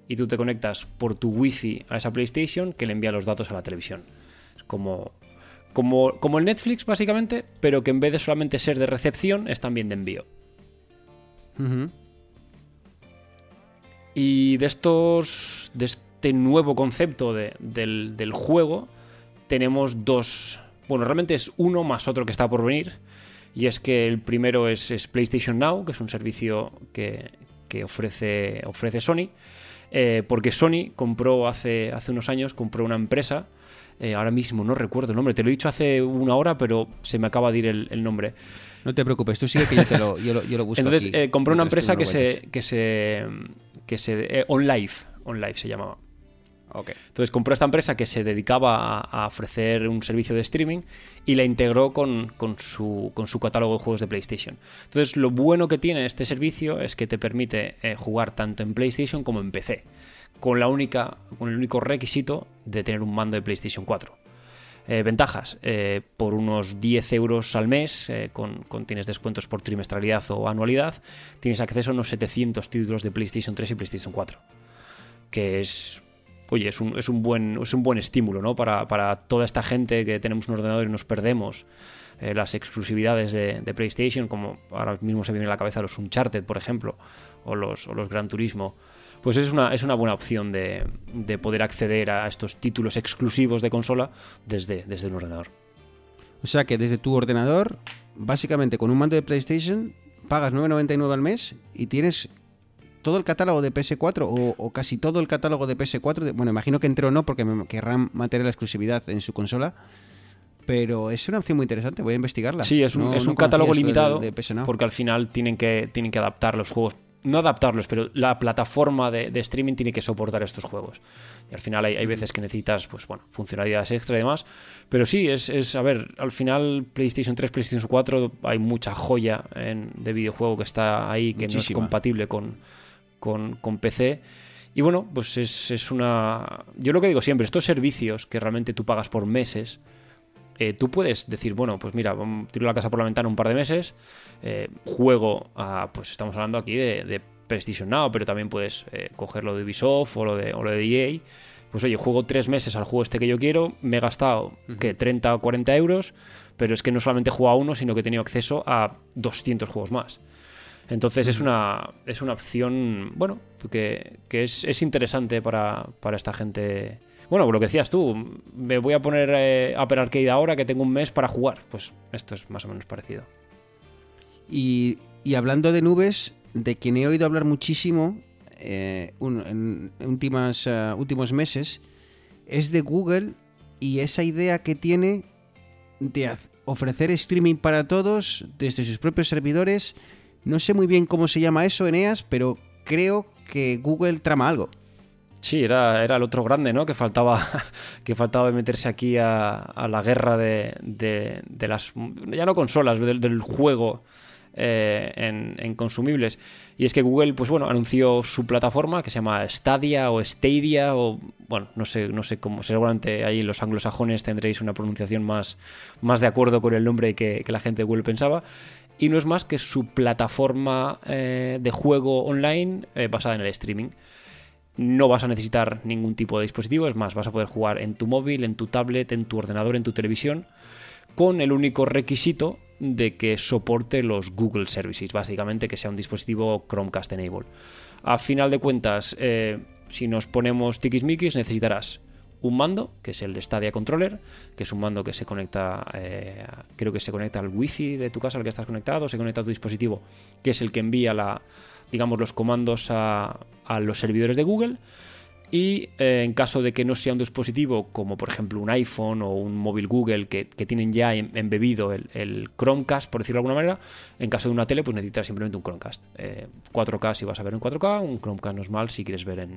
Speaker 3: Y tú te conectas por tu wifi a esa PlayStation que le envía los datos a la televisión. Es como, como, el Netflix, básicamente, pero que en vez de solamente ser de recepción, es también de envío. Y de estos. de este nuevo concepto de- del, del juego, tenemos dos. Bueno, realmente es uno más otro que está por venir. Y es que el primero es, es PlayStation Now, que es un servicio que, que ofrece, ofrece Sony. eh, porque Sony compró hace, hace unos años, compró una empresa. eh, ahora mismo no recuerdo el nombre, te lo he dicho hace una hora, pero se me acaba de ir el, el nombre.
Speaker 1: No te preocupes, tú sigue que yo, te lo, yo, lo, yo lo busco.
Speaker 3: Entonces
Speaker 1: aquí,
Speaker 3: eh, compró una empresa que se, que se. Que se. eh. OnLive se llamaba.
Speaker 1: Ok.
Speaker 3: Entonces compró esta empresa que se dedicaba a, a ofrecer un servicio de streaming y la integró con, con su, con su catálogo de juegos de PlayStation. Entonces lo bueno que tiene este servicio es que te permite eh, jugar tanto en PlayStation como en PC, con, la única, con el único requisito de tener un mando de PlayStation 4. Eh, ventajas, eh, por unos 10 euros al mes, eh, con, tienes descuentos por trimestralidad o anualidad, tienes acceso a unos 700 títulos de PlayStation 3 y PlayStation 4, que es, oye, es un, es un, buen, es un buen estímulo ¿no? para, para toda esta gente que tenemos un ordenador y nos perdemos las exclusividades de, PlayStation, como ahora mismo se viene a la cabeza los Uncharted, por ejemplo, o los, o los Gran Turismo. Pues es una, es una buena opción de, de poder acceder a estos títulos exclusivos de consola desde, desde un ordenador.
Speaker 1: O sea que desde tu ordenador, básicamente con un mando de PlayStation, pagas 9,99 al mes y tienes todo el catálogo de PS4 o, o casi todo el catálogo de PS4. de- bueno, imagino que entero no porque me querrán mantener la exclusividad en su consola. Pero es una opción muy interesante, voy a investigarla.
Speaker 3: Sí, es un,
Speaker 1: No-
Speaker 3: es
Speaker 1: no
Speaker 3: un catálogo limitado
Speaker 1: de- de
Speaker 3: porque al final tienen que, tienen que adaptar los juegos. No adaptarlos, pero la plataforma de, de streaming tiene que soportar estos juegos. Y al final hay, hay veces que necesitas, pues bueno, funcionalidades extra y demás. Pero sí, es, es, a ver, al final PlayStation 3, PlayStation 4, hay mucha joya en- de videojuego que está ahí, que no es compatible con, con, con PC. Y bueno, pues es, es una... Yo lo que digo siempre, estos servicios que realmente tú pagas por meses, eh, tú puedes decir, bueno, pues mira, tiro la casa por la ventana un par de meses, eh, juego a, pues estamos hablando aquí de, de PlayStation Now, pero también puedes eh, coger lo de Ubisoft o lo de, o lo de EA. Pues oye, juego tres meses al juego este que yo quiero, me he gastado, que 30 o 40 euros, pero es que no solamente he jugado a uno, sino que he tenido acceso a 200 juegos más. Entonces es, una, es una opción, bueno, que, que es, es interesante para, para esta gente. Bueno, lo que decías tú, me voy a poner eh, Apple Arcade ahora que tengo un mes para jugar. Pues esto es más o menos parecido.
Speaker 1: Y, hablando de nubes, de quien he oído hablar muchísimo eh, en últimas, eh, últimos meses, es de Google y esa idea que tiene de ofrecer streaming para todos desde sus propios servidores. No sé muy bien cómo se llama eso, Eneas, pero creo que Google trama algo.
Speaker 3: Sí, era, era el otro grande, ¿no? Que faltaba, que faltaba meterse aquí a, la guerra de, de- las. Ya no consolas, del, del juego eh, en, en consumibles. Y es que Google, pues bueno, anunció su plataforma que se llama Stadia o Stadia, o. Bueno, no sé, no sé cómo. Seguramente ahí los anglosajones tendréis una pronunciación más, más de acuerdo con el nombre que, que la gente de Google pensaba. Y no es más que su plataforma eh, de juego online eh, basada en el streaming no vas a necesitar ningún tipo de dispositivo, es más, vas a poder jugar en tu móvil, en tu tablet, en tu ordenador, en tu televisión, con el único requisito de que soporte los Google Services, básicamente que sea un dispositivo Chromecast Enable. A final de cuentas, eh, si nos ponemos tiquismiquis, necesitarás un mando, que es el Stadia Controller, que es un mando que se conecta, eh, creo que se conecta al wifi de tu casa al que estás conectado, se conecta a tu dispositivo, que es el que envía la, digamos, los comandos a, los servidores de Google. Y eh, en caso de que no sea un dispositivo como por ejemplo un iPhone o un móvil Google que, tienen ya em- embebido el, Chromecast, por decirlo de alguna manera, en caso de una tele pues necesitas simplemente un Chromecast. Eh, 4K si vas a ver en 4K, un Chromecast normal si quieres ver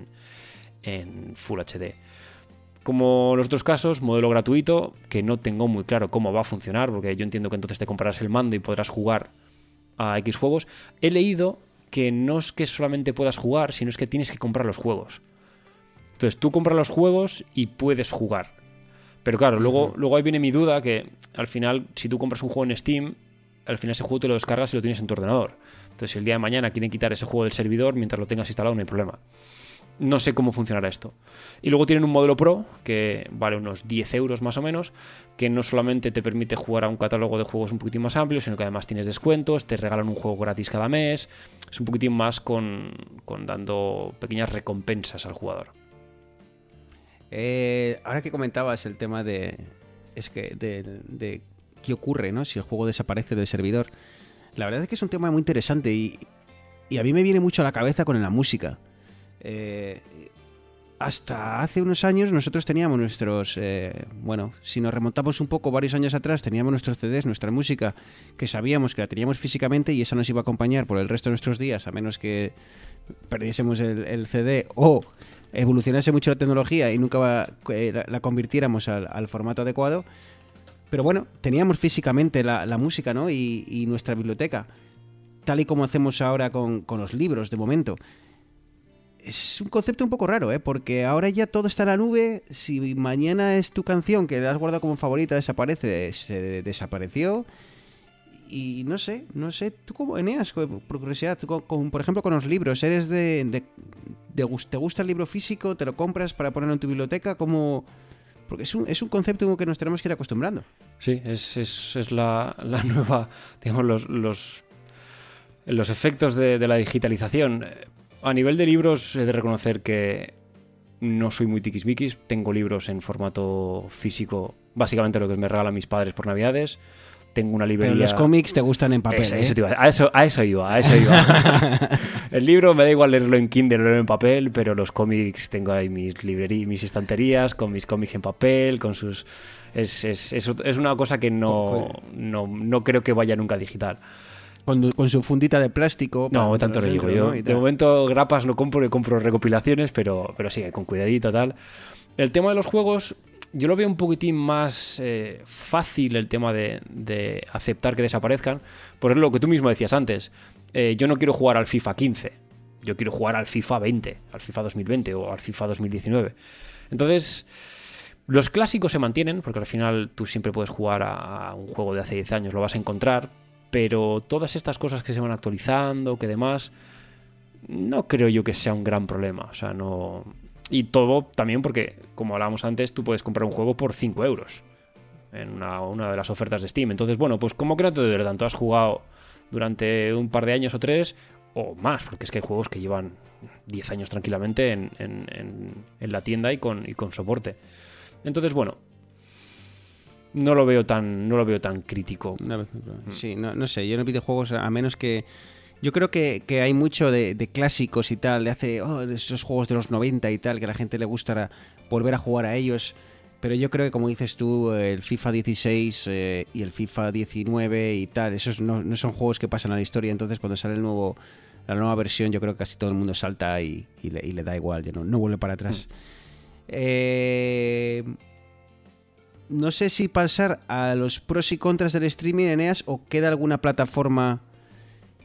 Speaker 3: en Full HD. Como los otros casos, modelo gratuito, que no tengo muy claro cómo va a funcionar, porque yo entiendo que entonces te comprarás el mando y podrás jugar a X juegos. He leído que no es que solamente puedas jugar, sino es que tienes que comprar los juegos. Entonces tú compras los juegos y puedes jugar. Pero claro, luego, luego ahí viene mi duda que al final, si tú compras un juego en Steam, al final ese juego te lo descargas y lo tienes en tu ordenador. Entonces si el día de mañana quieren quitar ese juego del servidor, mientras lo tengas instalado no hay problema. No sé cómo funcionará esto. Y luego tienen un modelo Pro, que vale unos 10 euros más o menos, que no solamente te permite jugar a un catálogo de juegos un poquitín más amplio, sino que además tienes descuentos, te regalan un juego gratis cada mes. Es un poquitín más con, con dando pequeñas recompensas al jugador.
Speaker 1: Eh, ahora que comentabas el tema de. Es que. De, de qué ocurre, ¿no? Si el juego desaparece del servidor. La verdad es que es un tema muy interesante y, y a mí me viene mucho a la cabeza con la música. Eh, hasta hace unos años nosotros teníamos nuestros, eh, bueno, si nos remontamos un poco varios años atrás, teníamos nuestros CDs, nuestra música, que sabíamos que la teníamos físicamente y esa nos iba a acompañar por el resto de nuestros días, a menos que perdiésemos el, CD o evolucionase mucho la tecnología y nunca eh, la, convirtiéramos al, formato adecuado. Pero bueno, teníamos físicamente la, música, ¿no? Y, y nuestra biblioteca, tal y como hacemos ahora con los libros, de momento es un concepto un poco raro, ¿eh? Porque ahora ya todo está en la nube. Si mañana es tu canción que la has guardado como favorita, desaparece, se desapareció. Y no sé, no sé, tú como Eneas, por curiosidad, con- por ejemplo con los libros, ¿eres de, de, ¿Te gusta el libro físico? ¿Te lo compras para ponerlo en tu biblioteca? como Porque es un, es un concepto que nos tenemos que ir acostumbrando.
Speaker 3: Sí, es, es- es la, la nueva, digamos, los, los, los efectos de la digitalización. A nivel de libros, he de reconocer que no soy muy tiquismiquis. Tengo libros en formato físico, básicamente lo que me regalan mis padres por Navidades. Tengo una librería.
Speaker 1: Pero los cómics te gustan en papel,
Speaker 3: Eso-
Speaker 1: ¿eh?
Speaker 3: eso te iba a, a eso, a eso iba, a eso iba. el libro me da igual leerlo en Kindle o leerlo en papel, pero los cómics tengo ahí mis librerías, mis estanterías con mis cómics en papel, con sus es, es, es, es una cosa que no, no, no creo que vaya nunca digital.
Speaker 1: Con, con su fundita de plástico.
Speaker 3: No, tanto no
Speaker 1: meterlos
Speaker 3: digo yo. De momento grapas no compro, yo compro recopilaciones, pero, pero sí, con cuidadito tal. El tema de los juegos, yo lo veo un poquitín más eh, fácil el tema de, de aceptar que desaparezcan. Por lo que tú mismo decías antes, eh, yo no quiero jugar al FIFA 15, yo quiero jugar al FIFA 20, al FIFA 2020 o al FIFA 2019. Entonces, los clásicos se mantienen, porque al final tú siempre puedes jugar a, a un juego de hace 10 años, lo vas a encontrar, pero todas estas cosas que se van actualizando, que demás, no creo yo que sea un gran problema. O sea, no. Y todo también porque, como hablábamos antes, tú puedes comprar un juego por 5 euros en una, una de las ofertas de Steam. Entonces, bueno, pues como que no te tanto. Has jugado durante un par de años o tres, o más, porque es que hay juegos que llevan 10 años tranquilamente en, en- en- en la tienda y con, y con soporte. Entonces, bueno. No lo veo tan, no lo veo tan crítico.
Speaker 1: No, sí, no, no sé, yo en los videojuegos, a menos que... Yo creo que, que hay mucho de, de clásicos y tal, de hace oh, esos juegos de los 90 y tal, que a la gente le gustará volver a jugar a ellos. Pero yo creo que, como dices tú, el FIFA 16 eh, y el FIFA 19 y tal, esos no, no son juegos que pasan a la historia. Entonces, cuando sale el nuevo, la nueva versión, yo creo que casi todo el mundo salta y, y le, y le da igual, ya no, no vuelve para atrás. Eh, no sé si pasar a los pros y contras del streaming, Eneas, o queda alguna plataforma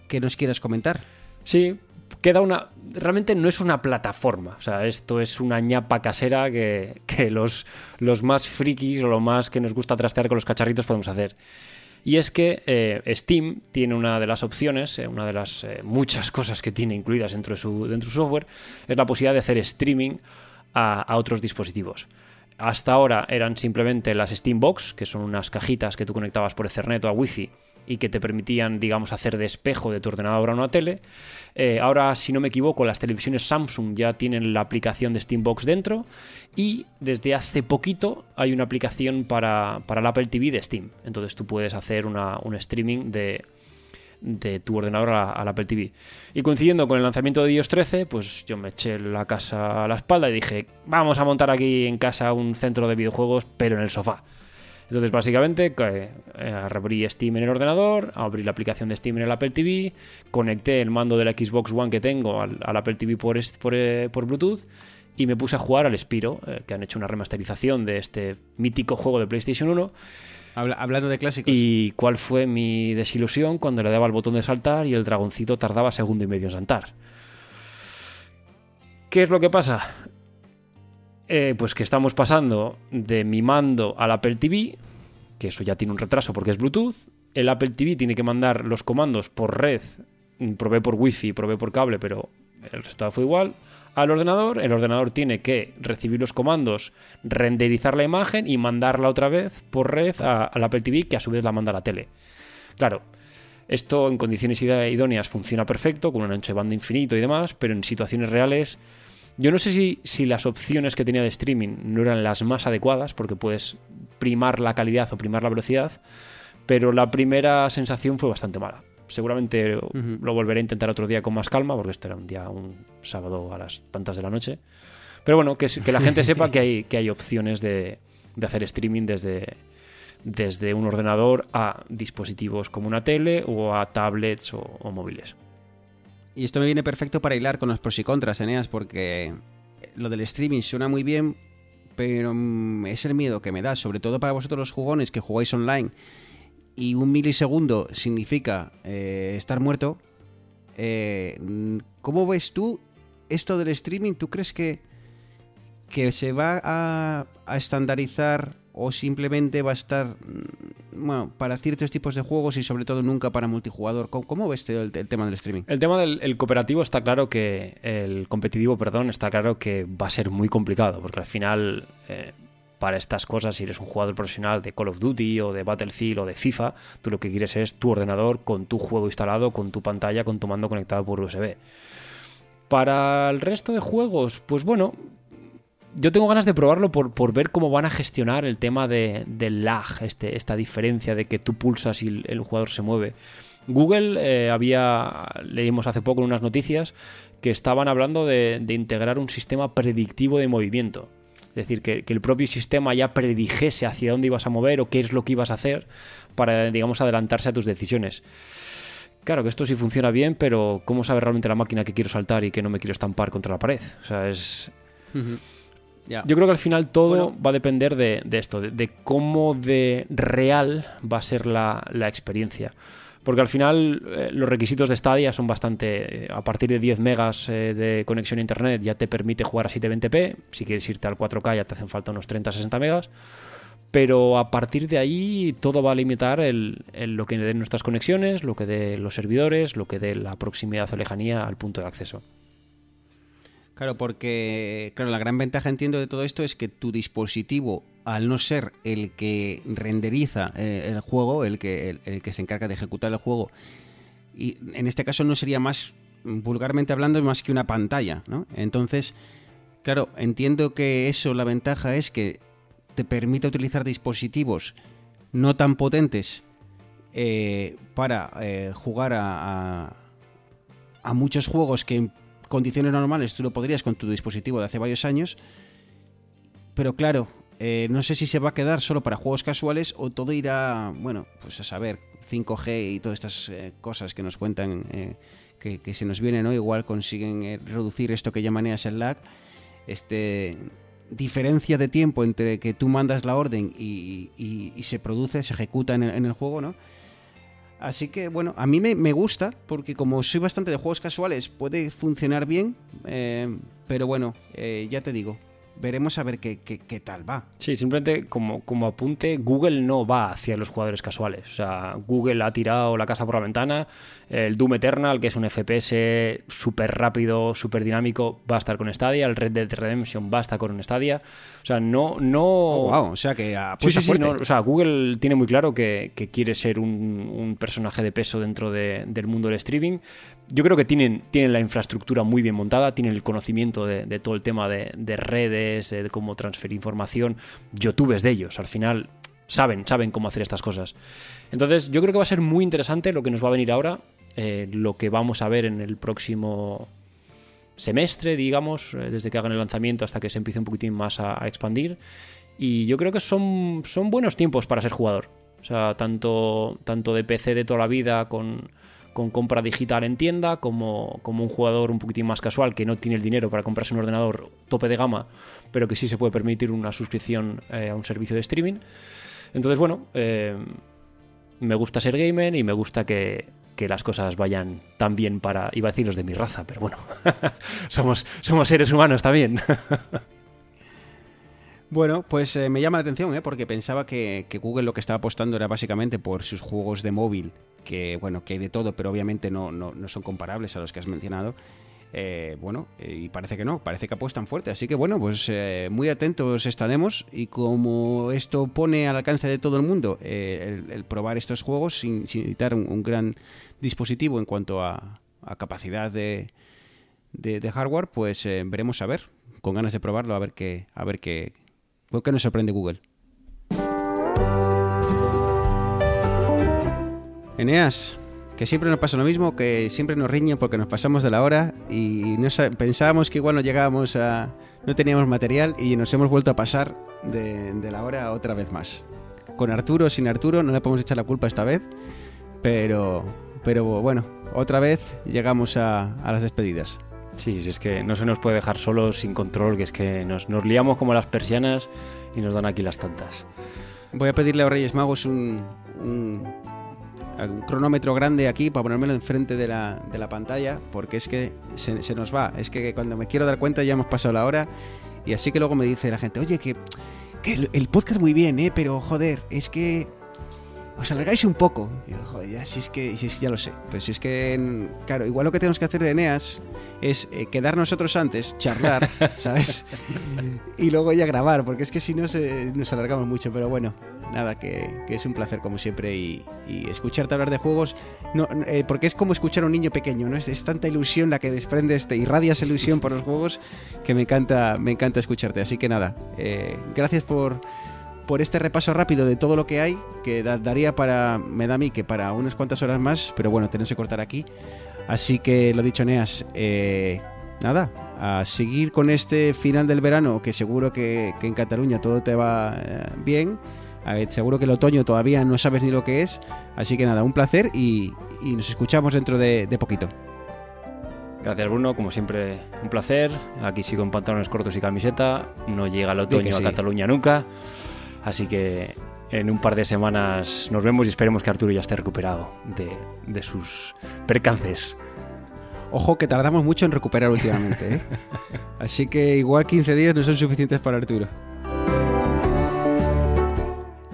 Speaker 1: que nos quieras comentar.
Speaker 3: Sí, queda una. Realmente no es una plataforma. O sea, esto es una ñapa casera que, que los, los más frikis o los más que nos gusta trastear con los cacharritos podemos hacer. Y es que eh, Steam tiene una de las opciones, eh, una de las eh, muchas cosas que tiene incluidas dentro de, su, dentro de su software, es la posibilidad de hacer streaming a, a otros dispositivos. Hasta ahora eran simplemente las Steambox, que son unas cajitas que tú conectabas por Ethernet o a Wi-Fi y que te permitían, digamos, hacer de espejo de tu ordenador a una tele. Eh, ahora, si no me equivoco, las televisiones Samsung ya tienen la aplicación de Steambox dentro y desde hace poquito hay una aplicación para, para el Apple TV de Steam. Entonces tú puedes hacer un streaming de, de tu ordenador a- al Apple TV. Y coincidiendo con el lanzamiento de iOS 13, pues yo me eché la casa a la espalda y dije, vamos a montar aquí en casa un centro de videojuegos, pero en el sofá. Entonces, básicamente, que, eh, abrí Steam en el ordenador, abrí la aplicación de Steam en el Apple TV, conecté el mando de la Xbox One que tengo al, Apple TV eh, por Bluetooth y me puse a jugar al Spiro, eh, que han hecho una remasterización de este mítico juego de PlayStation 1.
Speaker 1: Habla- hablando de clásicos.
Speaker 3: ¿Y cuál fue mi desilusión cuando le daba al botón de saltar y el dragoncito tardaba segundo y medio en saltar? ¿Qué es lo que pasa? Eh, pues que estamos pasando de mi mando al Apple TV, que eso ya tiene un retraso porque es Bluetooth. El Apple TV tiene que mandar los comandos por red. Probé por Wi-Fi, probé por cable, pero el resultado fue igual. Al ordenador, el ordenador tiene que recibir los comandos, renderizar la imagen y mandarla otra vez por red al Apple TV, que a su vez la manda a la tele. Claro, esto en condiciones idóneas funciona perfecto, con un ancho de banda infinito y demás, pero en situaciones reales yo no sé si, si las opciones que tenía de streaming no eran las más adecuadas, porque puedes primar la calidad o primar la velocidad, pero la primera sensación fue bastante mala. Seguramente lo volveré a intentar otro día con más calma, porque esto era un día, un sábado a las tantas de la noche. Pero bueno, que, que la gente sepa que hay, que hay opciones de, de hacer streaming desde, desde un ordenador a dispositivos como una tele o a tablets o, o móviles.
Speaker 1: Y esto me viene perfecto para hilar con los pros y contras, Eneas, porque lo del streaming suena muy bien, pero es el miedo que me da, sobre todo para vosotros los jugones que jugáis online y un milisegundo significa eh, estar muerto. eh, ¿Cómo ves tú esto del streaming, ¿tú crees que, que se va a, estandarizar o simplemente va a estar mm, bueno, para ciertos tipos de juegos y sobre todo nunca para multijugador? ¿Cómo, ves el, tema del streaming?
Speaker 3: El tema del el cooperativo está claro que. El competitivo, perdón, está claro que va a ser muy complicado, porque al final. eh, para estas cosas, si eres un jugador profesional de Call of Duty o de Battlefield o de FIFA, tú lo que quieres es tu ordenador con tu juego instalado, con tu pantalla, con tu mando conectado por USB. Para el resto de juegos, pues bueno, yo tengo ganas de probarlo por, por ver cómo van a gestionar el tema de, del lag, este, esta diferencia de que tú pulsas y el, jugador se mueve. Google eh, había, leímos hace poco en unas noticias, que estaban hablando de, de integrar un sistema predictivo de movimiento. Es decir, que, que, el propio sistema ya predijese hacia dónde ibas a mover o qué es lo que ibas a hacer para, digamos, adelantarse a tus decisiones. Claro que esto sí funciona bien, pero ¿cómo sabe realmente la máquina que quiero saltar y que no me quiero estampar contra la pared? O sea, es...
Speaker 1: Uh -huh. yeah.
Speaker 3: Yo creo que al final todo bueno. va a depender de, de esto, de, de, cómo de real va a ser la, la experiencia. Porque al final eh, los requisitos de Stadia son bastante... Eh, a partir de 10 megas eh, de conexión a internet ya te permite jugar a 720p. Si quieres irte al 4K ya te hacen falta unos 30-60 megas. Pero a partir de ahí todo va a limitar el, lo que den nuestras conexiones, lo que dé los servidores, lo que dé la proximidad o lejanía al punto de acceso.
Speaker 1: Claro, porque claro, la gran ventaja entiendo de todo esto es que tu dispositivo, al no ser el que renderiza eh, el juego, el que, el, el, que se encarga de ejecutar el juego, y en este caso no sería más, vulgarmente hablando, más que una pantalla, ¿no? Entonces, claro, entiendo que eso, la ventaja es que te permite utilizar dispositivos no tan potentes eh, para eh, jugar a, a, muchos juegos que condiciones normales tú lo podrías con tu dispositivo de hace varios años, pero claro, eh, no sé si se va a quedar solo para juegos casuales o todo irá, bueno, pues a saber, 5G y todas estas eh, cosas que nos cuentan eh, que, se nos vienen, ¿no? Igual consiguen reducir esto que llaman el lag, este diferencia de tiempo entre que tú mandas la orden y, y, y se produce, se ejecuta en el, en el, juego, ¿no? Así que bueno, a mí me, gusta porque como soy bastante de juegos casuales puede funcionar bien, eh, pero bueno, eh, ya te digo, veremos a ver qué, qué, qué, tal va.
Speaker 3: Sí, simplemente como, como apunte, Google no va hacia los jugadores casuales. O sea, Google ha tirado la casa por la ventana. El Doom Eternal, que es un FPS súper rápido, súper dinámico, va a estar con Stadia. El Red Dead Redemption va a estar con Stadia. O sea, no. no...
Speaker 1: Oh, wow, o sea que
Speaker 3: sí, sí, sí, no, o sea, Google tiene muy claro que, que quiere ser un, un, personaje de peso dentro de, del mundo del streaming. Yo creo que tienen, tienen la infraestructura muy bien montada, tienen el conocimiento de, todo el tema de, de redes, de cómo transferir información. Youtubes de ellos, al final saben, saben cómo hacer estas cosas. Entonces, yo creo que va a ser muy interesante lo que nos va a venir ahora, eh, lo que vamos a ver en el próximo semestre, digamos, eh, desde que hagan el lanzamiento hasta que se empiece un poquitín más a, a expandir. Y yo creo que son, son buenos tiempos para ser jugador. O sea, tanto, tanto de PC de toda la vida con, con compra digital en tienda, como, como, un jugador un poquitín más casual que no tiene el dinero para comprarse un ordenador tope de gama, pero que sí se puede permitir una suscripción eh, a un servicio de streaming. Entonces, bueno, eh, me gusta ser gamer y me gusta que, que, las cosas vayan tan bien para, iba a decir los de mi raza, pero bueno, somos, somos seres humanos también.
Speaker 1: Bueno, pues eh, me llama la atención, ¿eh? porque pensaba que, Google lo que estaba apostando era básicamente por sus juegos de móvil, que bueno, que hay de todo, pero obviamente no, no, no son comparables a los que has mencionado. Eh, bueno, eh, y parece que no, parece que apuestan fuerte. Así que bueno, pues eh, muy atentos estaremos. Y como esto pone al alcance de todo el mundo el, el, probar estos juegos sin, sin necesitar un, gran dispositivo en cuanto a, a capacidad de, de, de, hardware, pues veremos a ver, con ganas de probarlo, a ver qué, a ver qué, ¿Por qué nos sorprende Google? Eneas, que siempre nos pasa lo mismo, que siempre nos riñen porque nos pasamos de la hora y no pensábamos que igual no llegábamos no teníamos material y nos hemos vuelto a pasar de, la hora otra vez más. Con Arturo, sin Arturo, no le podemos echar la culpa esta vez, pero, bueno, otra vez llegamos a las despedidas.
Speaker 3: Sí, es que no se nos puede dejar solos sin control, que es que nos, nos, liamos como las persianas y nos dan aquí las tantas.
Speaker 1: Voy a pedirle a Reyes Magos un, un cronómetro grande aquí para ponérmelo enfrente de la, de la pantalla, porque es que se, se nos va. Es que cuando me quiero dar cuenta ya hemos pasado la hora. Y así que luego me dice la gente, oye, que, que el, el podcast muy bien, ¿eh? Pero joder, es que os alargáis un poco. Y yo, joder, ya, si es que, si es que ya lo sé. Pues si es que, claro, igual lo que tenemos que hacer de Eneas es eh, quedar nosotros antes, charlar, ¿sabes? y luego ya grabar, porque es que si no se, nos alargamos mucho. Pero bueno, nada, que, que es un placer como siempre y, y escucharte hablar de juegos, no, eh, porque es como escuchar a un niño pequeño, ¿no? Es, es tanta ilusión la que desprendes, te irradias ilusión por los juegos que me encanta, me encanta escucharte. Así que nada, eh, gracias por por este repaso rápido de todo lo que hay, que da- daría para, me da a mí que para unas cuantas horas más, pero bueno, tenemos que cortar aquí. Así que lo dicho, Neas, eh, nada, a seguir con este final del verano, que seguro que, que en Cataluña todo te va eh, bien. A ver, seguro que el otoño todavía no sabes ni lo que es. Así que nada, un placer y, y nos escuchamos dentro de, de poquito.
Speaker 3: Gracias, Bruno. Como siempre, un placer. Aquí sigo en pantalones cortos y camiseta. No llega el otoño
Speaker 1: sí.
Speaker 3: a Cataluña nunca. Así que en un par de semanas nos vemos y esperemos que Arturo ya esté recuperado de, de sus percances.
Speaker 1: Ojo que tardamos mucho en recuperar últimamente, ¿eh? Así que igual 15 días no son suficientes para Arturo.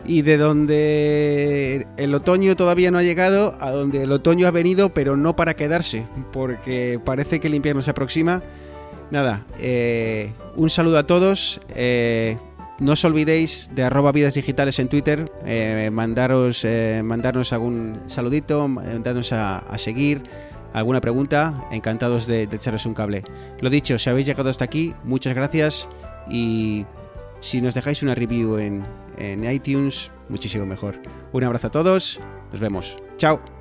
Speaker 1: Y de donde el otoño todavía no ha llegado, a donde el otoño ha venido, pero no para quedarse, porque parece que el invierno se aproxima. Nada, eh, un saludo a todos. eh, no os olvidéis de arroba vidas digitales en Twitter, eh, mandaros, eh, mandarnos algún saludito, eh, darnos a, seguir, alguna pregunta, encantados de, echaros un cable. Lo dicho, si habéis llegado hasta aquí, muchas gracias y si nos dejáis una review en iTunes, muchísimo mejor. Un abrazo a todos, nos vemos. Chao.